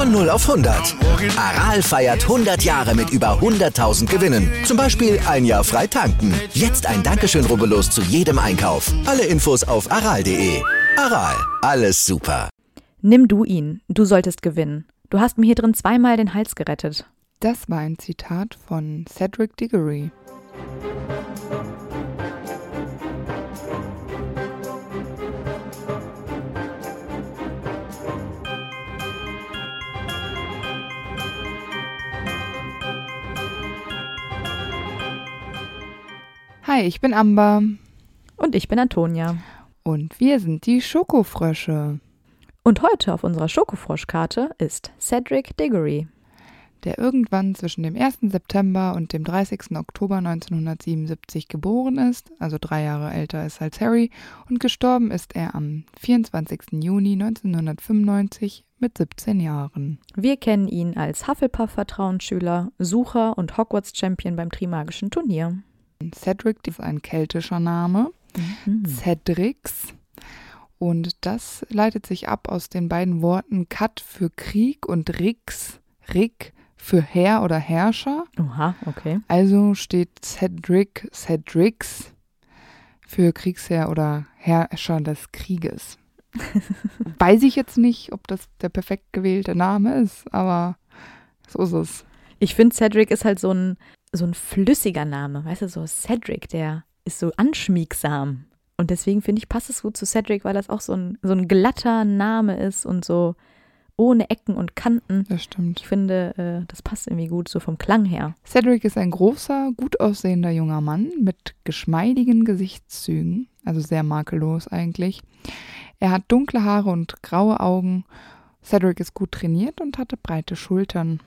Von 0 auf 100. Aral feiert 100 Jahre mit über 100.000 Gewinnen. Zum Beispiel ein Jahr frei tanken. Jetzt ein Dankeschön, rubbellos zu jedem Einkauf. Alle Infos auf aral.de. Aral, alles super. Nimm du ihn, du solltest gewinnen. Du hast mir hier drin zweimal den Hals gerettet. Das war ein Zitat von Cedric Diggory. Hi, ich bin Amber. Und ich bin Antonia. Und wir sind die Schokofrösche. Und heute auf unserer Schokofroschkarte ist Cedric Diggory. Der irgendwann zwischen dem 1. September und dem 30. Oktober 1977 geboren ist, also drei Jahre älter ist als Harry, und gestorben ist er am 24. Juni 1995 mit 17 Jahren. Wir kennen ihn als Hufflepuff-Vertrauensschüler, Sucher und Hogwarts-Champion beim Trimagischen Turnier. Cedric ist ein keltischer Name. Mhm. Cedrix. Und das leitet sich ab aus den beiden Worten Kat für Krieg und Rix, Rick für Herr oder Herrscher. Oha, okay. Also steht Cedric, Cedrix für Kriegsherr oder Herrscher des Krieges. Weiß ich jetzt nicht, ob das der perfekt gewählte Name ist, aber so ist es. Ich finde, Cedric ist halt so ein so ein flüssiger Name, weißt du, so Cedric, der ist so anschmiegsam. Und deswegen finde ich, passt es gut zu Cedric, weil das auch so ein, so ein glatter Name ist und so ohne Ecken und Kanten. Das stimmt. Ich finde, äh, das passt irgendwie gut, so vom Klang her. Cedric ist ein großer, gut aussehender junger Mann mit geschmeidigen Gesichtszügen, also sehr makellos eigentlich. Er hat dunkle Haare und graue Augen. Cedric ist gut trainiert und hatte breite Schultern.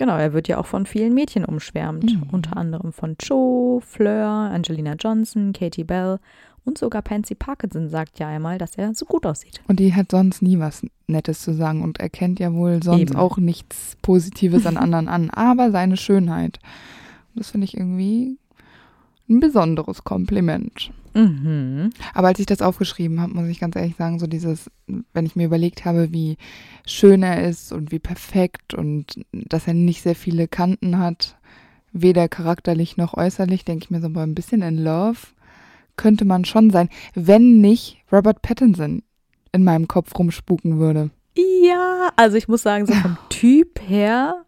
Genau, er wird ja auch von vielen Mädchen umschwärmt. Mhm. Unter anderem von Joe, Fleur, Angelina Johnson, Katie Bell und sogar Pansy Parkinson sagt ja einmal, dass er so gut aussieht. Und die hat sonst nie was Nettes zu sagen und erkennt ja wohl sonst Eben. auch nichts Positives an anderen an, aber seine Schönheit. Das finde ich irgendwie ein besonderes Kompliment. Mhm. Aber als ich das aufgeschrieben habe, muss ich ganz ehrlich sagen, so dieses, wenn ich mir überlegt habe, wie schön er ist und wie perfekt und dass er nicht sehr viele Kanten hat, weder charakterlich noch äußerlich, denke ich mir so mal ein bisschen in Love könnte man schon sein, wenn nicht Robert Pattinson in meinem Kopf rumspuken würde. Ja, also ich muss sagen, so vom Typ her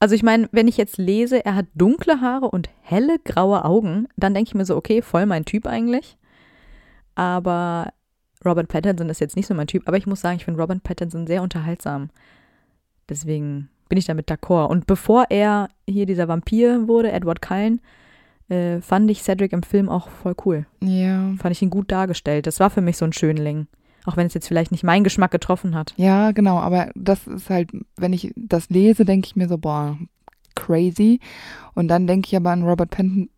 also ich meine, wenn ich jetzt lese, er hat dunkle Haare und helle graue Augen, dann denke ich mir so, okay, voll mein Typ eigentlich. Aber Robert Pattinson ist jetzt nicht so mein Typ, aber ich muss sagen, ich finde Robert Pattinson sehr unterhaltsam. Deswegen bin ich damit d'accord. Und bevor er hier dieser Vampir wurde, Edward Cullen, äh, fand ich Cedric im Film auch voll cool. Ja. Fand ich ihn gut dargestellt. Das war für mich so ein Schönling. Auch wenn es jetzt vielleicht nicht meinen Geschmack getroffen hat. Ja, genau, aber das ist halt, wenn ich das lese, denke ich mir so, boah, crazy. Und dann denke ich aber an Robert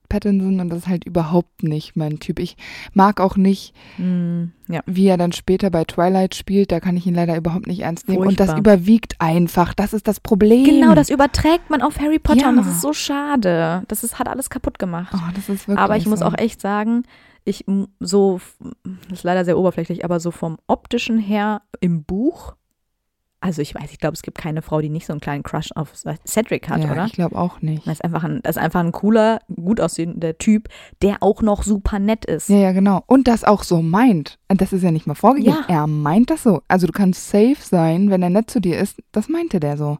Pattinson und das ist halt überhaupt nicht mein Typ. Ich mag auch nicht, mm, ja. wie er dann später bei Twilight spielt. Da kann ich ihn leider überhaupt nicht ernst nehmen. Furchtbar. Und das überwiegt einfach. Das ist das Problem. Genau, das überträgt man auf Harry Potter ja. und das ist so schade. Das ist, hat alles kaputt gemacht. Oh, das ist wirklich aber ich so. muss auch echt sagen, ich so, das ist leider sehr oberflächlich, aber so vom optischen her im Buch, also ich weiß, ich glaube, es gibt keine Frau, die nicht so einen kleinen Crush auf Cedric hat, ja, oder? Ich glaube auch nicht. Das ist, einfach ein, das ist einfach ein cooler, gut aussehender Typ, der auch noch super nett ist. Ja, ja, genau. Und das auch so meint. Das ist ja nicht mal vorgegeben. Ja. Er meint das so. Also du kannst safe sein, wenn er nett zu dir ist. Das meinte der so.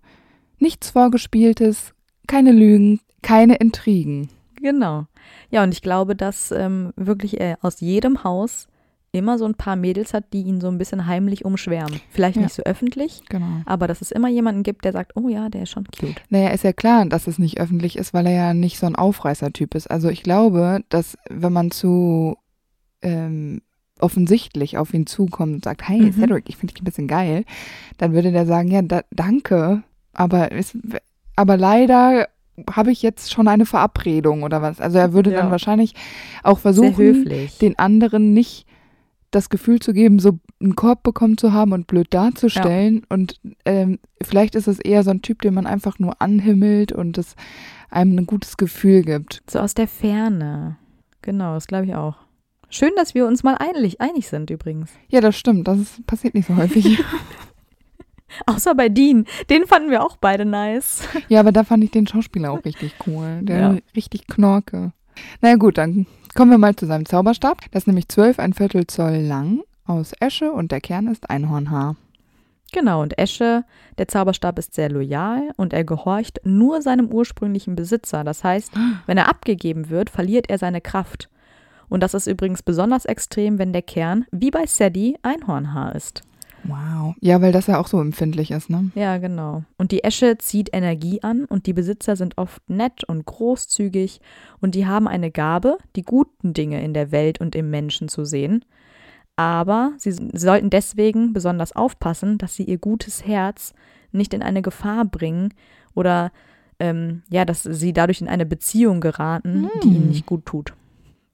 Nichts Vorgespieltes, keine Lügen, keine Intrigen. Genau. Ja, und ich glaube, dass ähm, wirklich er aus jedem Haus immer so ein paar Mädels hat, die ihn so ein bisschen heimlich umschwärmen. Vielleicht ja. nicht so öffentlich, genau. aber dass es immer jemanden gibt, der sagt, oh ja, der ist schon cute. Naja, ist ja klar, dass es nicht öffentlich ist, weil er ja nicht so ein Aufreißertyp ist. Also ich glaube, dass wenn man zu ähm, offensichtlich auf ihn zukommt und sagt, hey mhm. Cedric, ich finde dich ein bisschen geil, dann würde der sagen, ja, da, danke, aber es, aber leider habe ich jetzt schon eine Verabredung oder was. Also er würde Ja. dann wahrscheinlich auch versuchen, höflich. den anderen nicht das Gefühl zu geben, so einen Korb bekommen zu haben und blöd darzustellen. Und ähm, vielleicht ist es eher so ein Typ, den man einfach nur anhimmelt und es einem ein gutes Gefühl gibt. So aus der Ferne. Genau, das glaube ich auch. Schön, dass wir uns mal einig, einig sind übrigens. Ja, das stimmt. Das ist, passiert nicht so häufig. Außer bei Dean. Den fanden wir auch beide nice. ja, aber da fand ich den Schauspieler auch richtig cool. Der Ja. richtig knorke. Na ja, gut, dann kommen wir mal zu seinem Zauberstab. Das ist nämlich zwölf ein Viertel Zoll lang aus Esche und der Kern ist Einhornhaar. Genau, und Esche, der Zauberstab ist sehr loyal und er gehorcht nur seinem ursprünglichen Besitzer. Das heißt, wenn er abgegeben wird, verliert er seine Kraft. Und das ist übrigens besonders extrem, wenn der Kern, wie bei Sadie, Einhornhaar ist. Wow. Ja, weil das ja auch so empfindlich ist, ne? Ja, genau. Und die Esche zieht Energie an und die Besitzer sind oft nett und großzügig und die haben eine Gabe, die guten Dinge in der Welt und im Menschen zu sehen. Aber sie sollten deswegen besonders aufpassen, dass sie ihr gutes Herz nicht in eine Gefahr bringen oder ähm, ja, dass sie dadurch in eine Beziehung geraten, die ihnen Hm. nicht gut tut.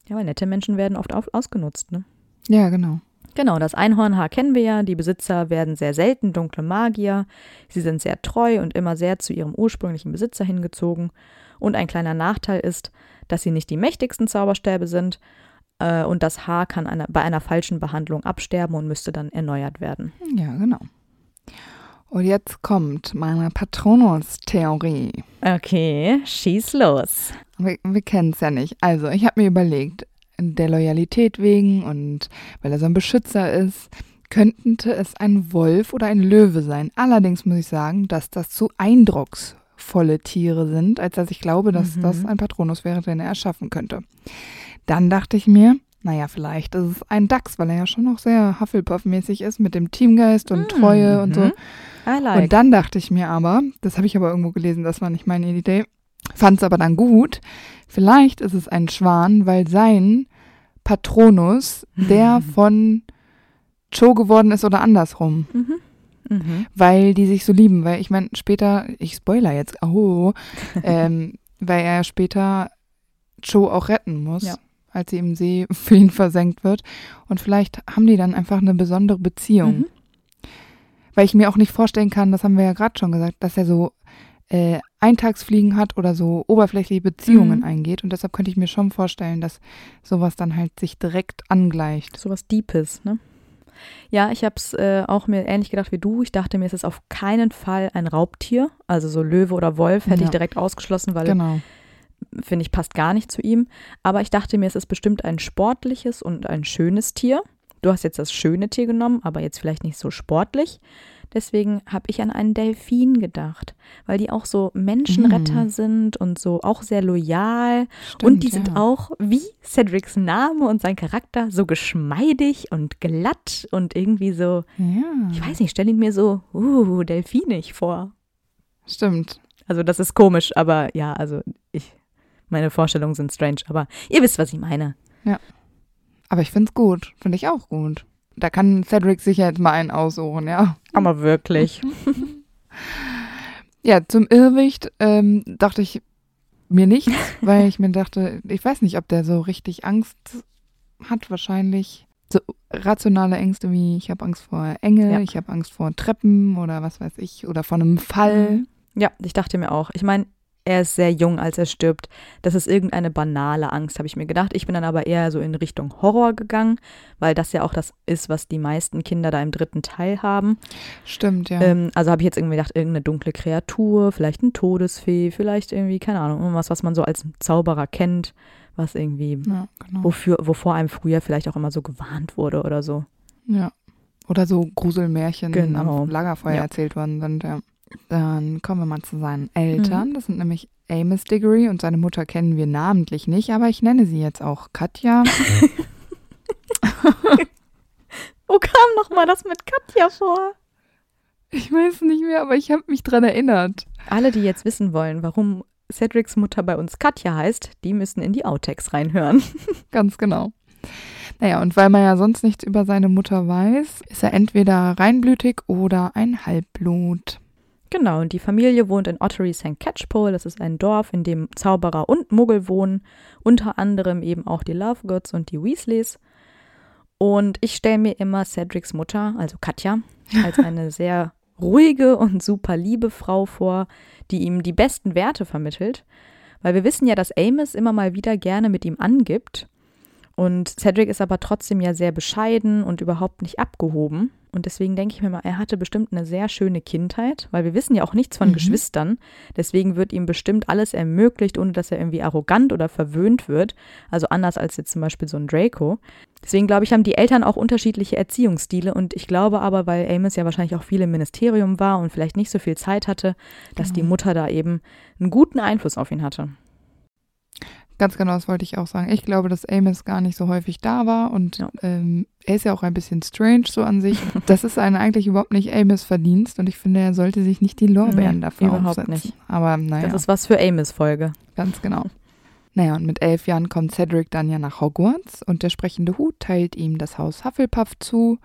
Ja, weil nette Menschen werden oft auf, ausgenutzt, ne? Ja, genau. Genau, das Einhornhaar kennen wir ja. Die Besitzer werden sehr selten dunkle Magier. Sie sind sehr treu und immer sehr zu ihrem ursprünglichen Besitzer hingezogen. Und ein kleiner Nachteil ist, dass sie nicht die mächtigsten Zauberstäbe sind. Äh, und das Haar kann einer, bei einer falschen Behandlung absterben und müsste dann erneuert werden. Ja, genau. Und jetzt kommt meine Patronus-Theorie. Okay, schieß los. Wir, wir kennen es ja nicht. Also, ich habe mir überlegt, der Loyalität wegen und weil er so ein Beschützer ist, könnte es ein Wolf oder ein Löwe sein. Allerdings muss ich sagen, dass das zu eindrucksvolle Tiere sind, als dass ich glaube, dass Mhm. das ein Patronus wäre, den er erschaffen könnte. Dann dachte ich mir, naja, vielleicht ist es ein Dachs, weil er ja schon noch sehr Hufflepuff-mäßig ist mit dem Teamgeist und Treue und so. Mhm. Like. Und dann dachte ich mir aber, das habe ich aber irgendwo gelesen, das war nicht meine Idee, fand es aber dann gut, vielleicht ist es ein Schwan, weil sein Patronus der von Cho geworden ist oder andersrum, mhm. Mhm. weil die sich so lieben, weil ich meine, später, ich spoiler jetzt, oh, ähm, weil er später Cho auch retten muss. Ja. als sie im See für ihn versenkt wird. Und vielleicht haben die dann einfach eine besondere Beziehung. Mhm. Weil ich mir auch nicht vorstellen kann, das haben wir ja gerade schon gesagt, dass er so äh, Eintagsfliegen hat oder so oberflächliche Beziehungen Mhm. eingeht. Und deshalb könnte ich mir schon vorstellen, dass sowas dann halt sich direkt angleicht. Sowas Deepes, ne? Ja, ich habe es äh, auch mir ähnlich gedacht wie du. Ich dachte mir, es ist auf keinen Fall ein Raubtier. Also so Löwe oder Wolf hätte Ja. ich direkt ausgeschlossen, weil Genau. finde ich, passt gar nicht zu ihm. Aber ich dachte mir, es ist bestimmt ein sportliches und ein schönes Tier. Du hast jetzt das schöne Tier genommen, aber jetzt vielleicht nicht so sportlich. Deswegen habe ich an einen Delfin gedacht, weil die auch so Menschenretter Mhm. sind und so auch sehr loyal. Stimmt, und die sind ja. auch, wie Cedrics Name und sein Charakter, so geschmeidig und glatt und irgendwie so, Ja, ich weiß nicht, stell ihn mir so, uh, delfinig vor. stimmt. Also das ist komisch, aber ja, also ich, meine Vorstellungen sind strange, aber ihr wisst, was ich meine. Aber ich finde es gut. Finde ich auch gut. Da kann Cedric sicher jetzt mal einen aussuchen, ja. Aber wirklich. Ja, zum Irrwicht ähm, dachte ich mir nichts, weil ich mir dachte, ich weiß nicht, ob der so richtig Angst hat, wahrscheinlich. So rationale Ängste wie, ich habe Angst vor Enge, Ja. ich habe Angst vor Treppen oder was weiß ich, oder vor einem Fall. Ja, ich dachte mir auch. Ich meine, er ist sehr jung, als er stirbt. Das ist irgendeine banale Angst, habe ich mir gedacht. Ich bin dann aber eher so in Richtung Horror gegangen, weil das ja auch das ist, was die meisten Kinder da im dritten Teil haben. Stimmt, ja. Ähm, also habe ich jetzt irgendwie gedacht, irgendeine dunkle Kreatur, vielleicht ein Todesfee, vielleicht irgendwie, keine Ahnung, irgendwas, was man so als Zauberer kennt, was irgendwie, ja, genau. wofür, wovor einem früher vielleicht auch immer so gewarnt wurde oder so. Ja. Oder so Gruselmärchen Genau. am Lagerfeuer Ja. erzählt worden sind, ja. Dann kommen wir mal zu seinen Mhm. Eltern. Das sind nämlich Amos Diggory und seine Mutter kennen wir namentlich nicht, aber ich nenne sie jetzt auch Katja. Wo kam nochmal das mit Katja vor? Ich weiß nicht mehr, aber ich habe mich dran erinnert. Alle, die jetzt wissen wollen, warum Cedrics Mutter bei uns Katja heißt, die müssen in die Outtakes reinhören. Ganz genau. Naja, und weil man ja sonst nichts über seine Mutter weiß, ist er entweder reinblütig oder ein Halbblut. Genau, und die Familie wohnt in Ottery St. Catchpole. Das ist ein Dorf, in dem Zauberer und Muggel wohnen. Unter anderem eben auch die Lovegoods und die Weasleys. Und ich stelle mir immer Cedrics Mutter, also Katja, als eine sehr ruhige und super liebe Frau vor, die ihm die besten Werte vermittelt. Weil wir wissen ja, dass Amos immer mal wieder gerne mit ihm angibt. Und Cedric ist aber trotzdem ja sehr bescheiden und überhaupt nicht abgehoben. Und deswegen denke ich mir mal, er hatte bestimmt eine sehr schöne Kindheit, weil wir wissen ja auch nichts von mhm. Geschwistern. Deswegen wird ihm bestimmt alles ermöglicht, ohne dass er irgendwie arrogant oder verwöhnt wird. Also anders als jetzt zum Beispiel so ein Draco. Deswegen glaube ich, haben die Eltern auch unterschiedliche Erziehungsstile. Und ich glaube aber, weil Amos ja wahrscheinlich auch viel im Ministerium war und vielleicht nicht so viel Zeit hatte, dass genau. die Mutter da eben einen guten Einfluss auf ihn hatte. Ganz genau, das wollte ich auch sagen. Ich glaube, dass Amos gar nicht so häufig da war und ja. ähm, er ist ja auch ein bisschen strange so an sich. Das ist eine eigentlich überhaupt nicht Amos Verdienst und ich finde, er sollte sich nicht die Lorbeeren nee, dafür überhaupt aufsetzen. nicht. Aber naja. Das ist was für Amos Folge. Ganz genau. Naja, und mit elf Jahren kommt Cedric dann ja nach Hogwarts und der sprechende Hut teilt ihm das Haus Hufflepuff zu.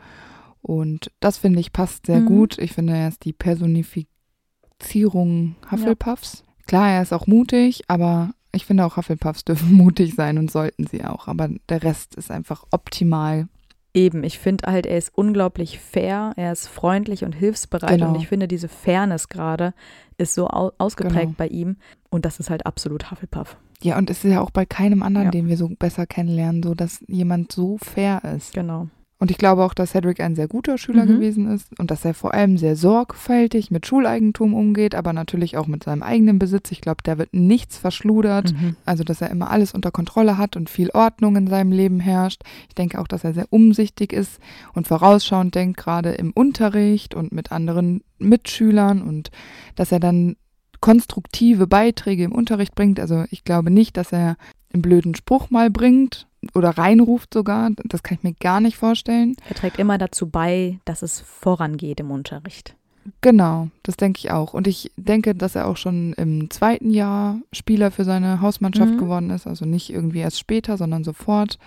Und das finde ich passt sehr mhm. gut. Ich finde, er ist die Personifizierung Hufflepuffs. Ja. Klar, er ist auch mutig, aber ich finde auch Hufflepuffs dürfen mutig sein und sollten sie auch, aber der Rest ist einfach optimal. Eben, ich finde halt, er ist unglaublich fair, er ist freundlich und hilfsbereit genau. und ich finde, diese Fairness gerade ist so au ausgeprägt genau. bei ihm und das ist halt absolut Hufflepuff. Ja, und es ist ja auch bei keinem anderen, ja. den wir so besser kennenlernen, so dass jemand so fair ist. Genau. Und ich glaube auch, dass Cedric ein sehr guter Schüler mhm. gewesen ist und dass er vor allem sehr sorgfältig mit Schuleigentum umgeht, aber natürlich auch mit seinem eigenen Besitz. Ich glaube, da wird nichts verschludert. Mhm. Also, dass er immer alles unter Kontrolle hat und viel Ordnung in seinem Leben herrscht. Ich denke auch, dass er sehr umsichtig ist und vorausschauend denkt, gerade im Unterricht und mit anderen Mitschülern und dass er dann konstruktive Beiträge im Unterricht bringt. Also ich glaube nicht, dass er einen blöden Spruch mal bringt oder reinruft sogar. Das kann ich mir gar nicht vorstellen. Er trägt immer dazu bei, dass es vorangeht im Unterricht. Genau, das denke ich auch. Und ich denke, dass er auch schon im zweiten Jahr Spieler für seine Hausmannschaft mhm. geworden ist. Also nicht irgendwie erst später, sondern sofort.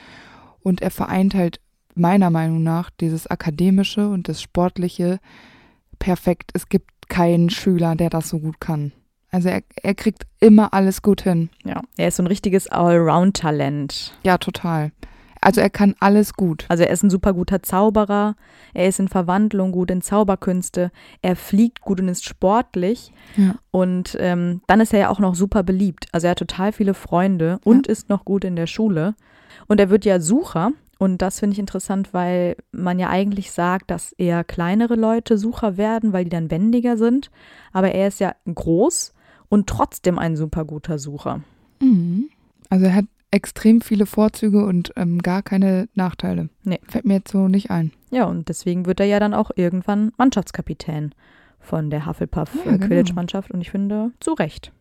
Und er vereint halt meiner Meinung nach dieses Akademische und das Sportliche perfekt. Es gibt keinen Schüler, der das so gut kann. Also er, er kriegt immer alles gut hin. Ja, er ist so ein richtiges Allround-Talent. Ja, total. Also er kann alles gut. Also er ist ein super guter Zauberer, er ist in Verwandlung gut in Zauberkünste, er fliegt gut und ist sportlich. Ja. Und ähm, dann ist er ja auch noch super beliebt. Also er hat total viele Freunde und ja. ist noch gut in der Schule. Und er wird ja Sucher. Und das finde ich interessant, weil man ja eigentlich sagt, dass eher kleinere Leute Sucher werden, weil die dann wendiger sind. Aber er ist ja groß und trotzdem ein super guter Sucher. Mhm. Also er hat extrem viele Vorzüge und ähm, gar keine Nachteile. Nee. Fällt mir jetzt so nicht ein. Ja, und deswegen wird er ja dann auch irgendwann Mannschaftskapitän von der Hufflepuff ja, genau. Quidditch-Mannschaft und ich finde, zu Recht.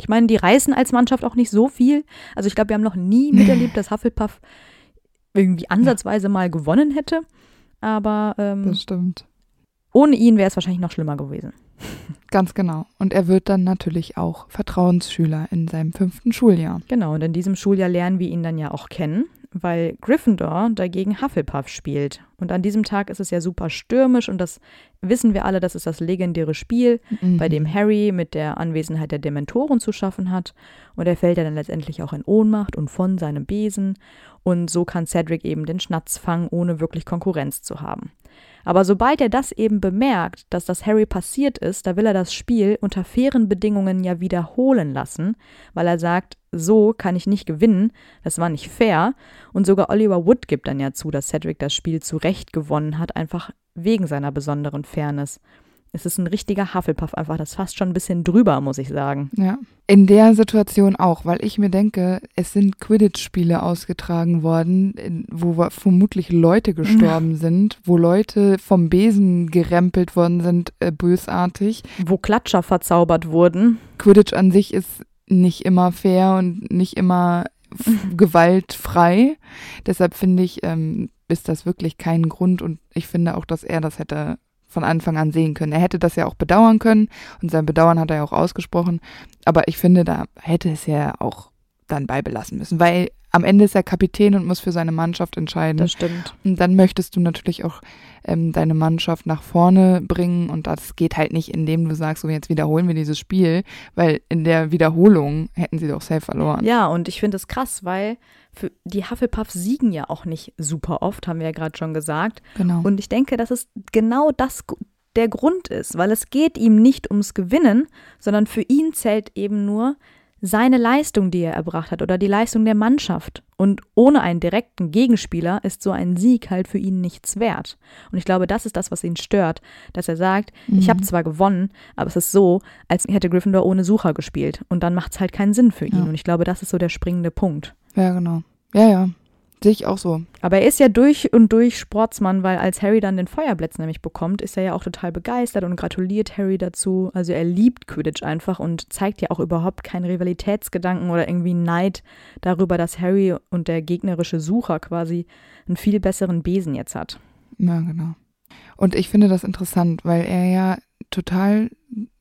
Ich meine, die reißen als Mannschaft auch nicht so viel. Also ich glaube, wir haben noch nie miterlebt, dass Hufflepuff irgendwie ansatzweise ja. mal gewonnen hätte. Aber ähm, das stimmt. Ohne ihn wäre es wahrscheinlich noch schlimmer gewesen. Ganz genau. Und er wird dann natürlich auch Vertrauensschüler in seinem fünften Schuljahr. Genau, und in diesem Schuljahr lernen wir ihn dann ja auch kennen, weil Gryffindor dagegen Hufflepuff spielt. Und an diesem Tag ist es ja super stürmisch und das wissen wir alle, das ist das legendäre Spiel, mhm. bei dem Harry mit der Anwesenheit der Dementoren zu schaffen hat. Und er fällt ja dann letztendlich auch in Ohnmacht und von seinem Besen. Und so kann Cedric eben den Schnatz fangen, ohne wirklich Konkurrenz zu haben. Aber sobald er das eben bemerkt, dass das Harry passiert ist, da will er das Spiel unter fairen Bedingungen ja wiederholen lassen, weil er sagt, so kann ich nicht gewinnen, das war nicht fair. Und sogar Oliver Wood gibt dann ja zu, dass Cedric das Spiel zu Recht gewonnen hat, einfach wegen seiner besonderen Fairness. Es ist ein richtiger Hufflepuff einfach. Das fast schon ein bisschen drüber, muss ich sagen. Ja. In der Situation auch, weil ich mir denke, es sind Quidditch-Spiele ausgetragen worden, wo vermutlich Leute gestorben ja. sind, wo Leute vom Besen gerempelt worden sind, äh, bösartig. Wo Klatscher verzaubert wurden. Quidditch an sich ist nicht immer fair und nicht immer gewaltfrei. Deshalb finde ich, ähm, ist das wirklich kein Grund und ich finde auch, dass er das hätte von Anfang an sehen können. Er hätte das ja auch bedauern können und sein Bedauern hat er ja auch ausgesprochen. Aber ich finde, da hätte es ja auch dann beibelassen müssen, weil am Ende ist er Kapitän und muss für seine Mannschaft entscheiden. Das stimmt. Und dann möchtest du natürlich auch ähm, deine Mannschaft nach vorne bringen und das geht halt nicht, indem du sagst, so jetzt wiederholen wir dieses Spiel, weil in der Wiederholung hätten sie doch safe verloren. Ja, und ich finde es krass, weil für die Hufflepuffs siegen ja auch nicht super oft, haben wir ja gerade schon gesagt. Genau. Und ich denke, dass es genau das der Grund ist, weil es geht ihm nicht ums Gewinnen, sondern für ihn zählt eben nur seine Leistung, die er erbracht hat oder die Leistung der Mannschaft. Und ohne einen direkten Gegenspieler ist so ein Sieg halt für ihn nichts wert. Und ich glaube, das ist das, was ihn stört, dass er sagt, mhm. ich habe zwar gewonnen, aber es ist so, als hätte Gryffindor ohne Sucher gespielt. Und dann macht es halt keinen Sinn für ihn. Ja. Und ich glaube, das ist so der springende Punkt. Ja, genau. Ja, ja. Sehe ich auch so. Aber er ist ja durch und durch Sportsmann, weil als Harry dann den Feuerblitz nämlich bekommt, ist er ja auch total begeistert und gratuliert Harry dazu. Also er liebt Quidditch einfach und zeigt ja auch überhaupt keinen Rivalitätsgedanken oder irgendwie Neid darüber, dass Harry und der gegnerische Sucher quasi einen viel besseren Besen jetzt hat. Ja, genau. Und ich finde das interessant, weil er ja total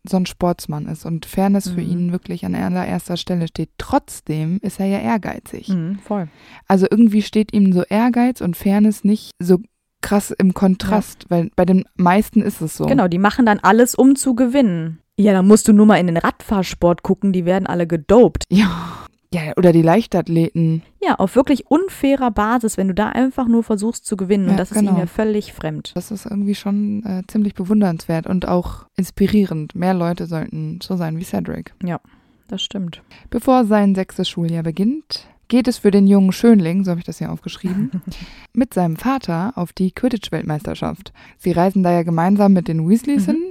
so ein Sportsmann ist und Fairness mhm. für ihn wirklich an allererster Stelle steht. Trotzdem ist er ja ehrgeizig. Mhm, voll. Also irgendwie steht ihm so Ehrgeiz und Fairness nicht so krass im Kontrast, ja. weil bei den meisten ist es so. Genau, die machen dann alles, um zu gewinnen. Ja, dann musst du nur mal in den Radfahrsport gucken, die werden alle gedopt. Ja. Ja, oder die Leichtathleten. Ja, auf wirklich unfairer Basis, wenn du da einfach nur versuchst zu gewinnen. Ja, und das genau. ist ihm ja völlig fremd. Das ist irgendwie schon äh, ziemlich bewundernswert und auch inspirierend. Mehr Leute sollten so sein wie Cedric. Ja, das stimmt. Bevor sein sechstes Schuljahr beginnt, geht es für den jungen Schönling, so habe ich das hier aufgeschrieben, mit seinem Vater auf die Quidditch-Weltmeisterschaft. Sie reisen da ja gemeinsam mit den Weasleys mhm. hin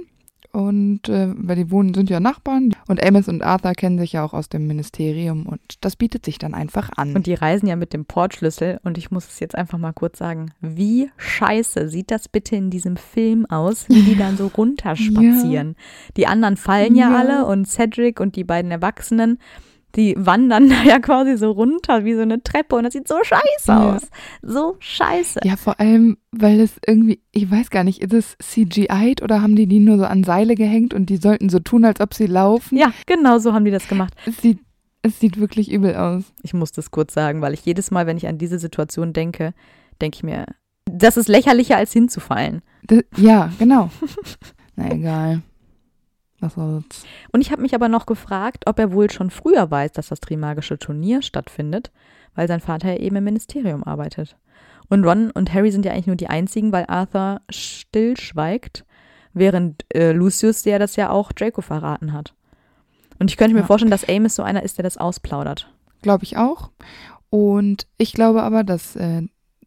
und äh, weil die wohnen, sind ja Nachbarn. Und Amos und Arthur kennen sich ja auch aus dem Ministerium und das bietet sich dann einfach an. Und die reisen ja mit dem Portschlüssel und ich muss es jetzt einfach mal kurz sagen, wie scheiße sieht das bitte in diesem Film aus, wie die dann so runterspazieren. Ja. Die anderen fallen ja, ja alle und Cedric und die beiden Erwachsenen die wandern da ja quasi so runter wie so eine Treppe und das sieht so scheiße ja. aus. So scheiße. Ja, vor allem, weil es irgendwie, ich weiß gar nicht, ist es CGI'd oder haben die die nur so an Seile gehängt und die sollten so tun, als ob sie laufen? Ja, genau so haben die das gemacht. Es sieht, es sieht wirklich übel aus. Ich muss das kurz sagen, weil ich jedes Mal, wenn ich an diese Situation denke, denke ich mir, das ist lächerlicher als hinzufallen. Das, ja, genau. Na egal. Was soll's. Und ich habe mich aber noch gefragt, ob er wohl schon früher weiß, dass das Trimagische Turnier stattfindet, weil sein Vater ja eben im Ministerium arbeitet. Und Ron und Harry sind ja eigentlich nur die einzigen, weil Arthur stillschweigt, während äh, Lucius der das ja auch Draco verraten hat. Und ich könnte mir ja. vorstellen, dass Amos so einer ist, der das ausplaudert. Glaube ich auch. Und ich glaube aber, dass äh,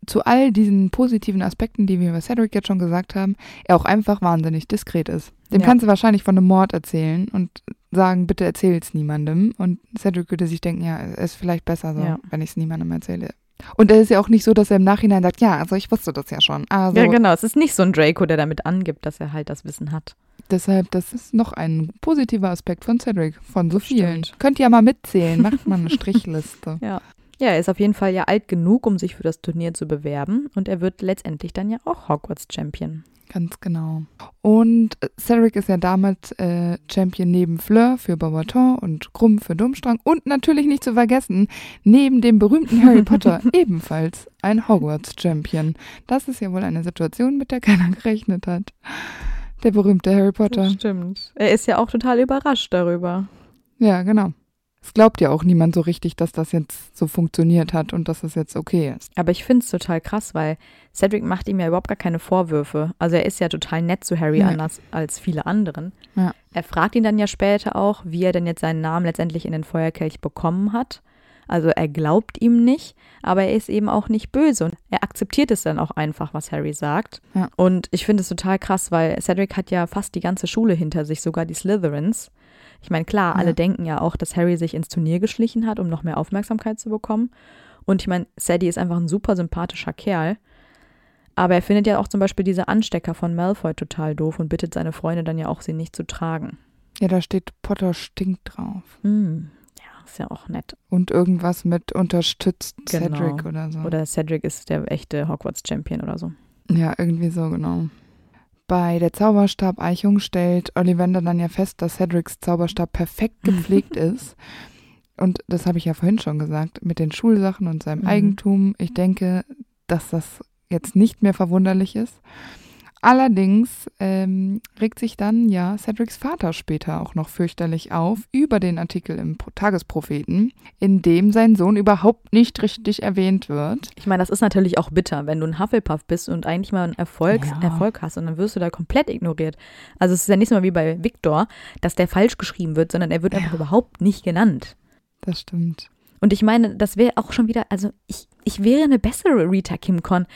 zu all diesen positiven Aspekten, die wir über Cedric jetzt schon gesagt haben, er auch einfach wahnsinnig diskret ist. Dem ja. kannst du wahrscheinlich von einem Mord erzählen und sagen, bitte erzähl es niemandem. Und Cedric würde sich denken, ja, es ist vielleicht besser so, ja. wenn ich es niemandem erzähle. Und es ist ja auch nicht so, dass er im Nachhinein sagt, ja, also ich wusste das ja schon. Also, ja, genau. Es ist nicht so ein Draco, der damit angibt, dass er halt das Wissen hat. Deshalb, das ist noch ein positiver Aspekt von Cedric, von so vielen. Stimmt. Könnt ihr ja mal mitzählen, macht mal eine Strichliste. ja. Ja, er ist auf jeden Fall ja alt genug, um sich für das Turnier zu bewerben und er wird letztendlich dann ja auch Hogwarts Champion. Ganz genau. Und Cedric ist ja damals äh, Champion neben Fleur für Beaubaton und Krumm für Dummstrang und natürlich nicht zu vergessen, neben dem berühmten Harry Potter ebenfalls ein Hogwarts Champion. Das ist ja wohl eine Situation, mit der keiner gerechnet hat. Der berühmte Harry Potter. Das stimmt. Er ist ja auch total überrascht darüber. Ja, genau. Es glaubt ja auch niemand so richtig, dass das jetzt so funktioniert hat und dass es jetzt okay ist. Aber ich finde es total krass, weil Cedric macht ihm ja überhaupt gar keine Vorwürfe. Also er ist ja total nett zu Harry, ja. anders als viele anderen. Ja. Er fragt ihn dann ja später auch, wie er denn jetzt seinen Namen letztendlich in den Feuerkelch bekommen hat. Also er glaubt ihm nicht, aber er ist eben auch nicht böse und er akzeptiert es dann auch einfach, was Harry sagt. Ja. Und ich finde es total krass, weil Cedric hat ja fast die ganze Schule hinter sich, sogar die Slytherins. Ich meine, klar, alle denken ja auch, dass Harry sich ins Turnier geschlichen hat, um noch mehr Aufmerksamkeit zu bekommen. Und ich meine, Sadie ist einfach ein super sympathischer Kerl. Aber er findet ja auch zum Beispiel diese Anstecker von Malfoy total doof und bittet seine Freunde dann ja auch, sie nicht zu tragen. Ja, da steht Potter stinkt drauf. Mm, ja, ist ja auch nett. Und irgendwas mit unterstützt genau. Cedric oder so. Oder Cedric ist der echte Hogwarts-Champion oder so. Ja, irgendwie so, genau. Bei der Zauberstab-Eichung stellt Ollivander dann ja fest, dass Cedrics Zauberstab perfekt gepflegt ist. Und das habe ich ja vorhin schon gesagt, mit den Schulsachen und seinem Mhm. Eigentum. Ich denke, dass das jetzt nicht mehr verwunderlich ist. Allerdings ähm, regt sich dann ja Cedrics Vater später auch noch fürchterlich auf über den Artikel im Pro- Tagespropheten, in dem sein Sohn überhaupt nicht richtig erwähnt wird. Ich meine, das ist natürlich auch bitter, wenn du ein Hufflepuff bist und eigentlich mal einen Erfolg, Ja. Erfolg hast und dann wirst du da komplett ignoriert. Also es ist ja nicht so mal wie bei Victor, dass der falsch geschrieben wird, sondern er wird einfach überhaupt nicht genannt. Das stimmt. Und ich meine, das wäre auch schon wieder, also ich, ich wäre eine bessere Rita Kimcon,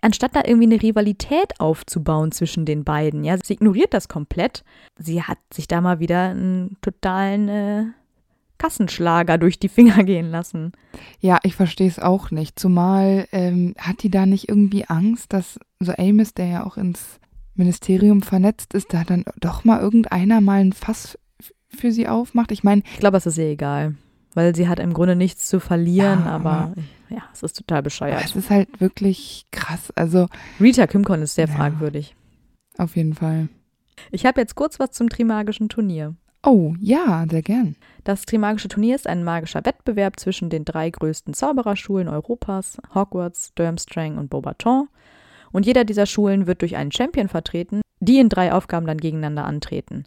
anstatt da irgendwie eine Rivalität aufzubauen zwischen den beiden. Ja, sie ignoriert das komplett. Sie hat sich da mal wieder einen totalen äh, Kassenschlager durch die Finger gehen lassen. Ja, ich verstehe es auch nicht. Zumal ähm, hat die da nicht irgendwie Angst, dass so Amos, der ja auch ins Ministerium vernetzt ist, da dann doch mal irgendeiner mal ein Fass für sie aufmacht? Ich meine, Ich glaube, es ist ihr egal, weil sie hat im Grunde nichts zu verlieren, Ja, aber ja, es ist total bescheuert. es ist halt wirklich krass. Also Rita Kimcon ist sehr Ja. fragwürdig. auf jeden Fall. Ich habe jetzt kurz was zum Trimagischen Turnier. Oh, ja, sehr gern. Das Trimagische Turnier ist ein magischer Wettbewerb zwischen den drei größten Zaubererschulen Europas, Hogwarts, Durmstrang und Beauxbaton. Und jeder dieser Schulen wird durch einen Champion vertreten, die in drei Aufgaben dann gegeneinander antreten.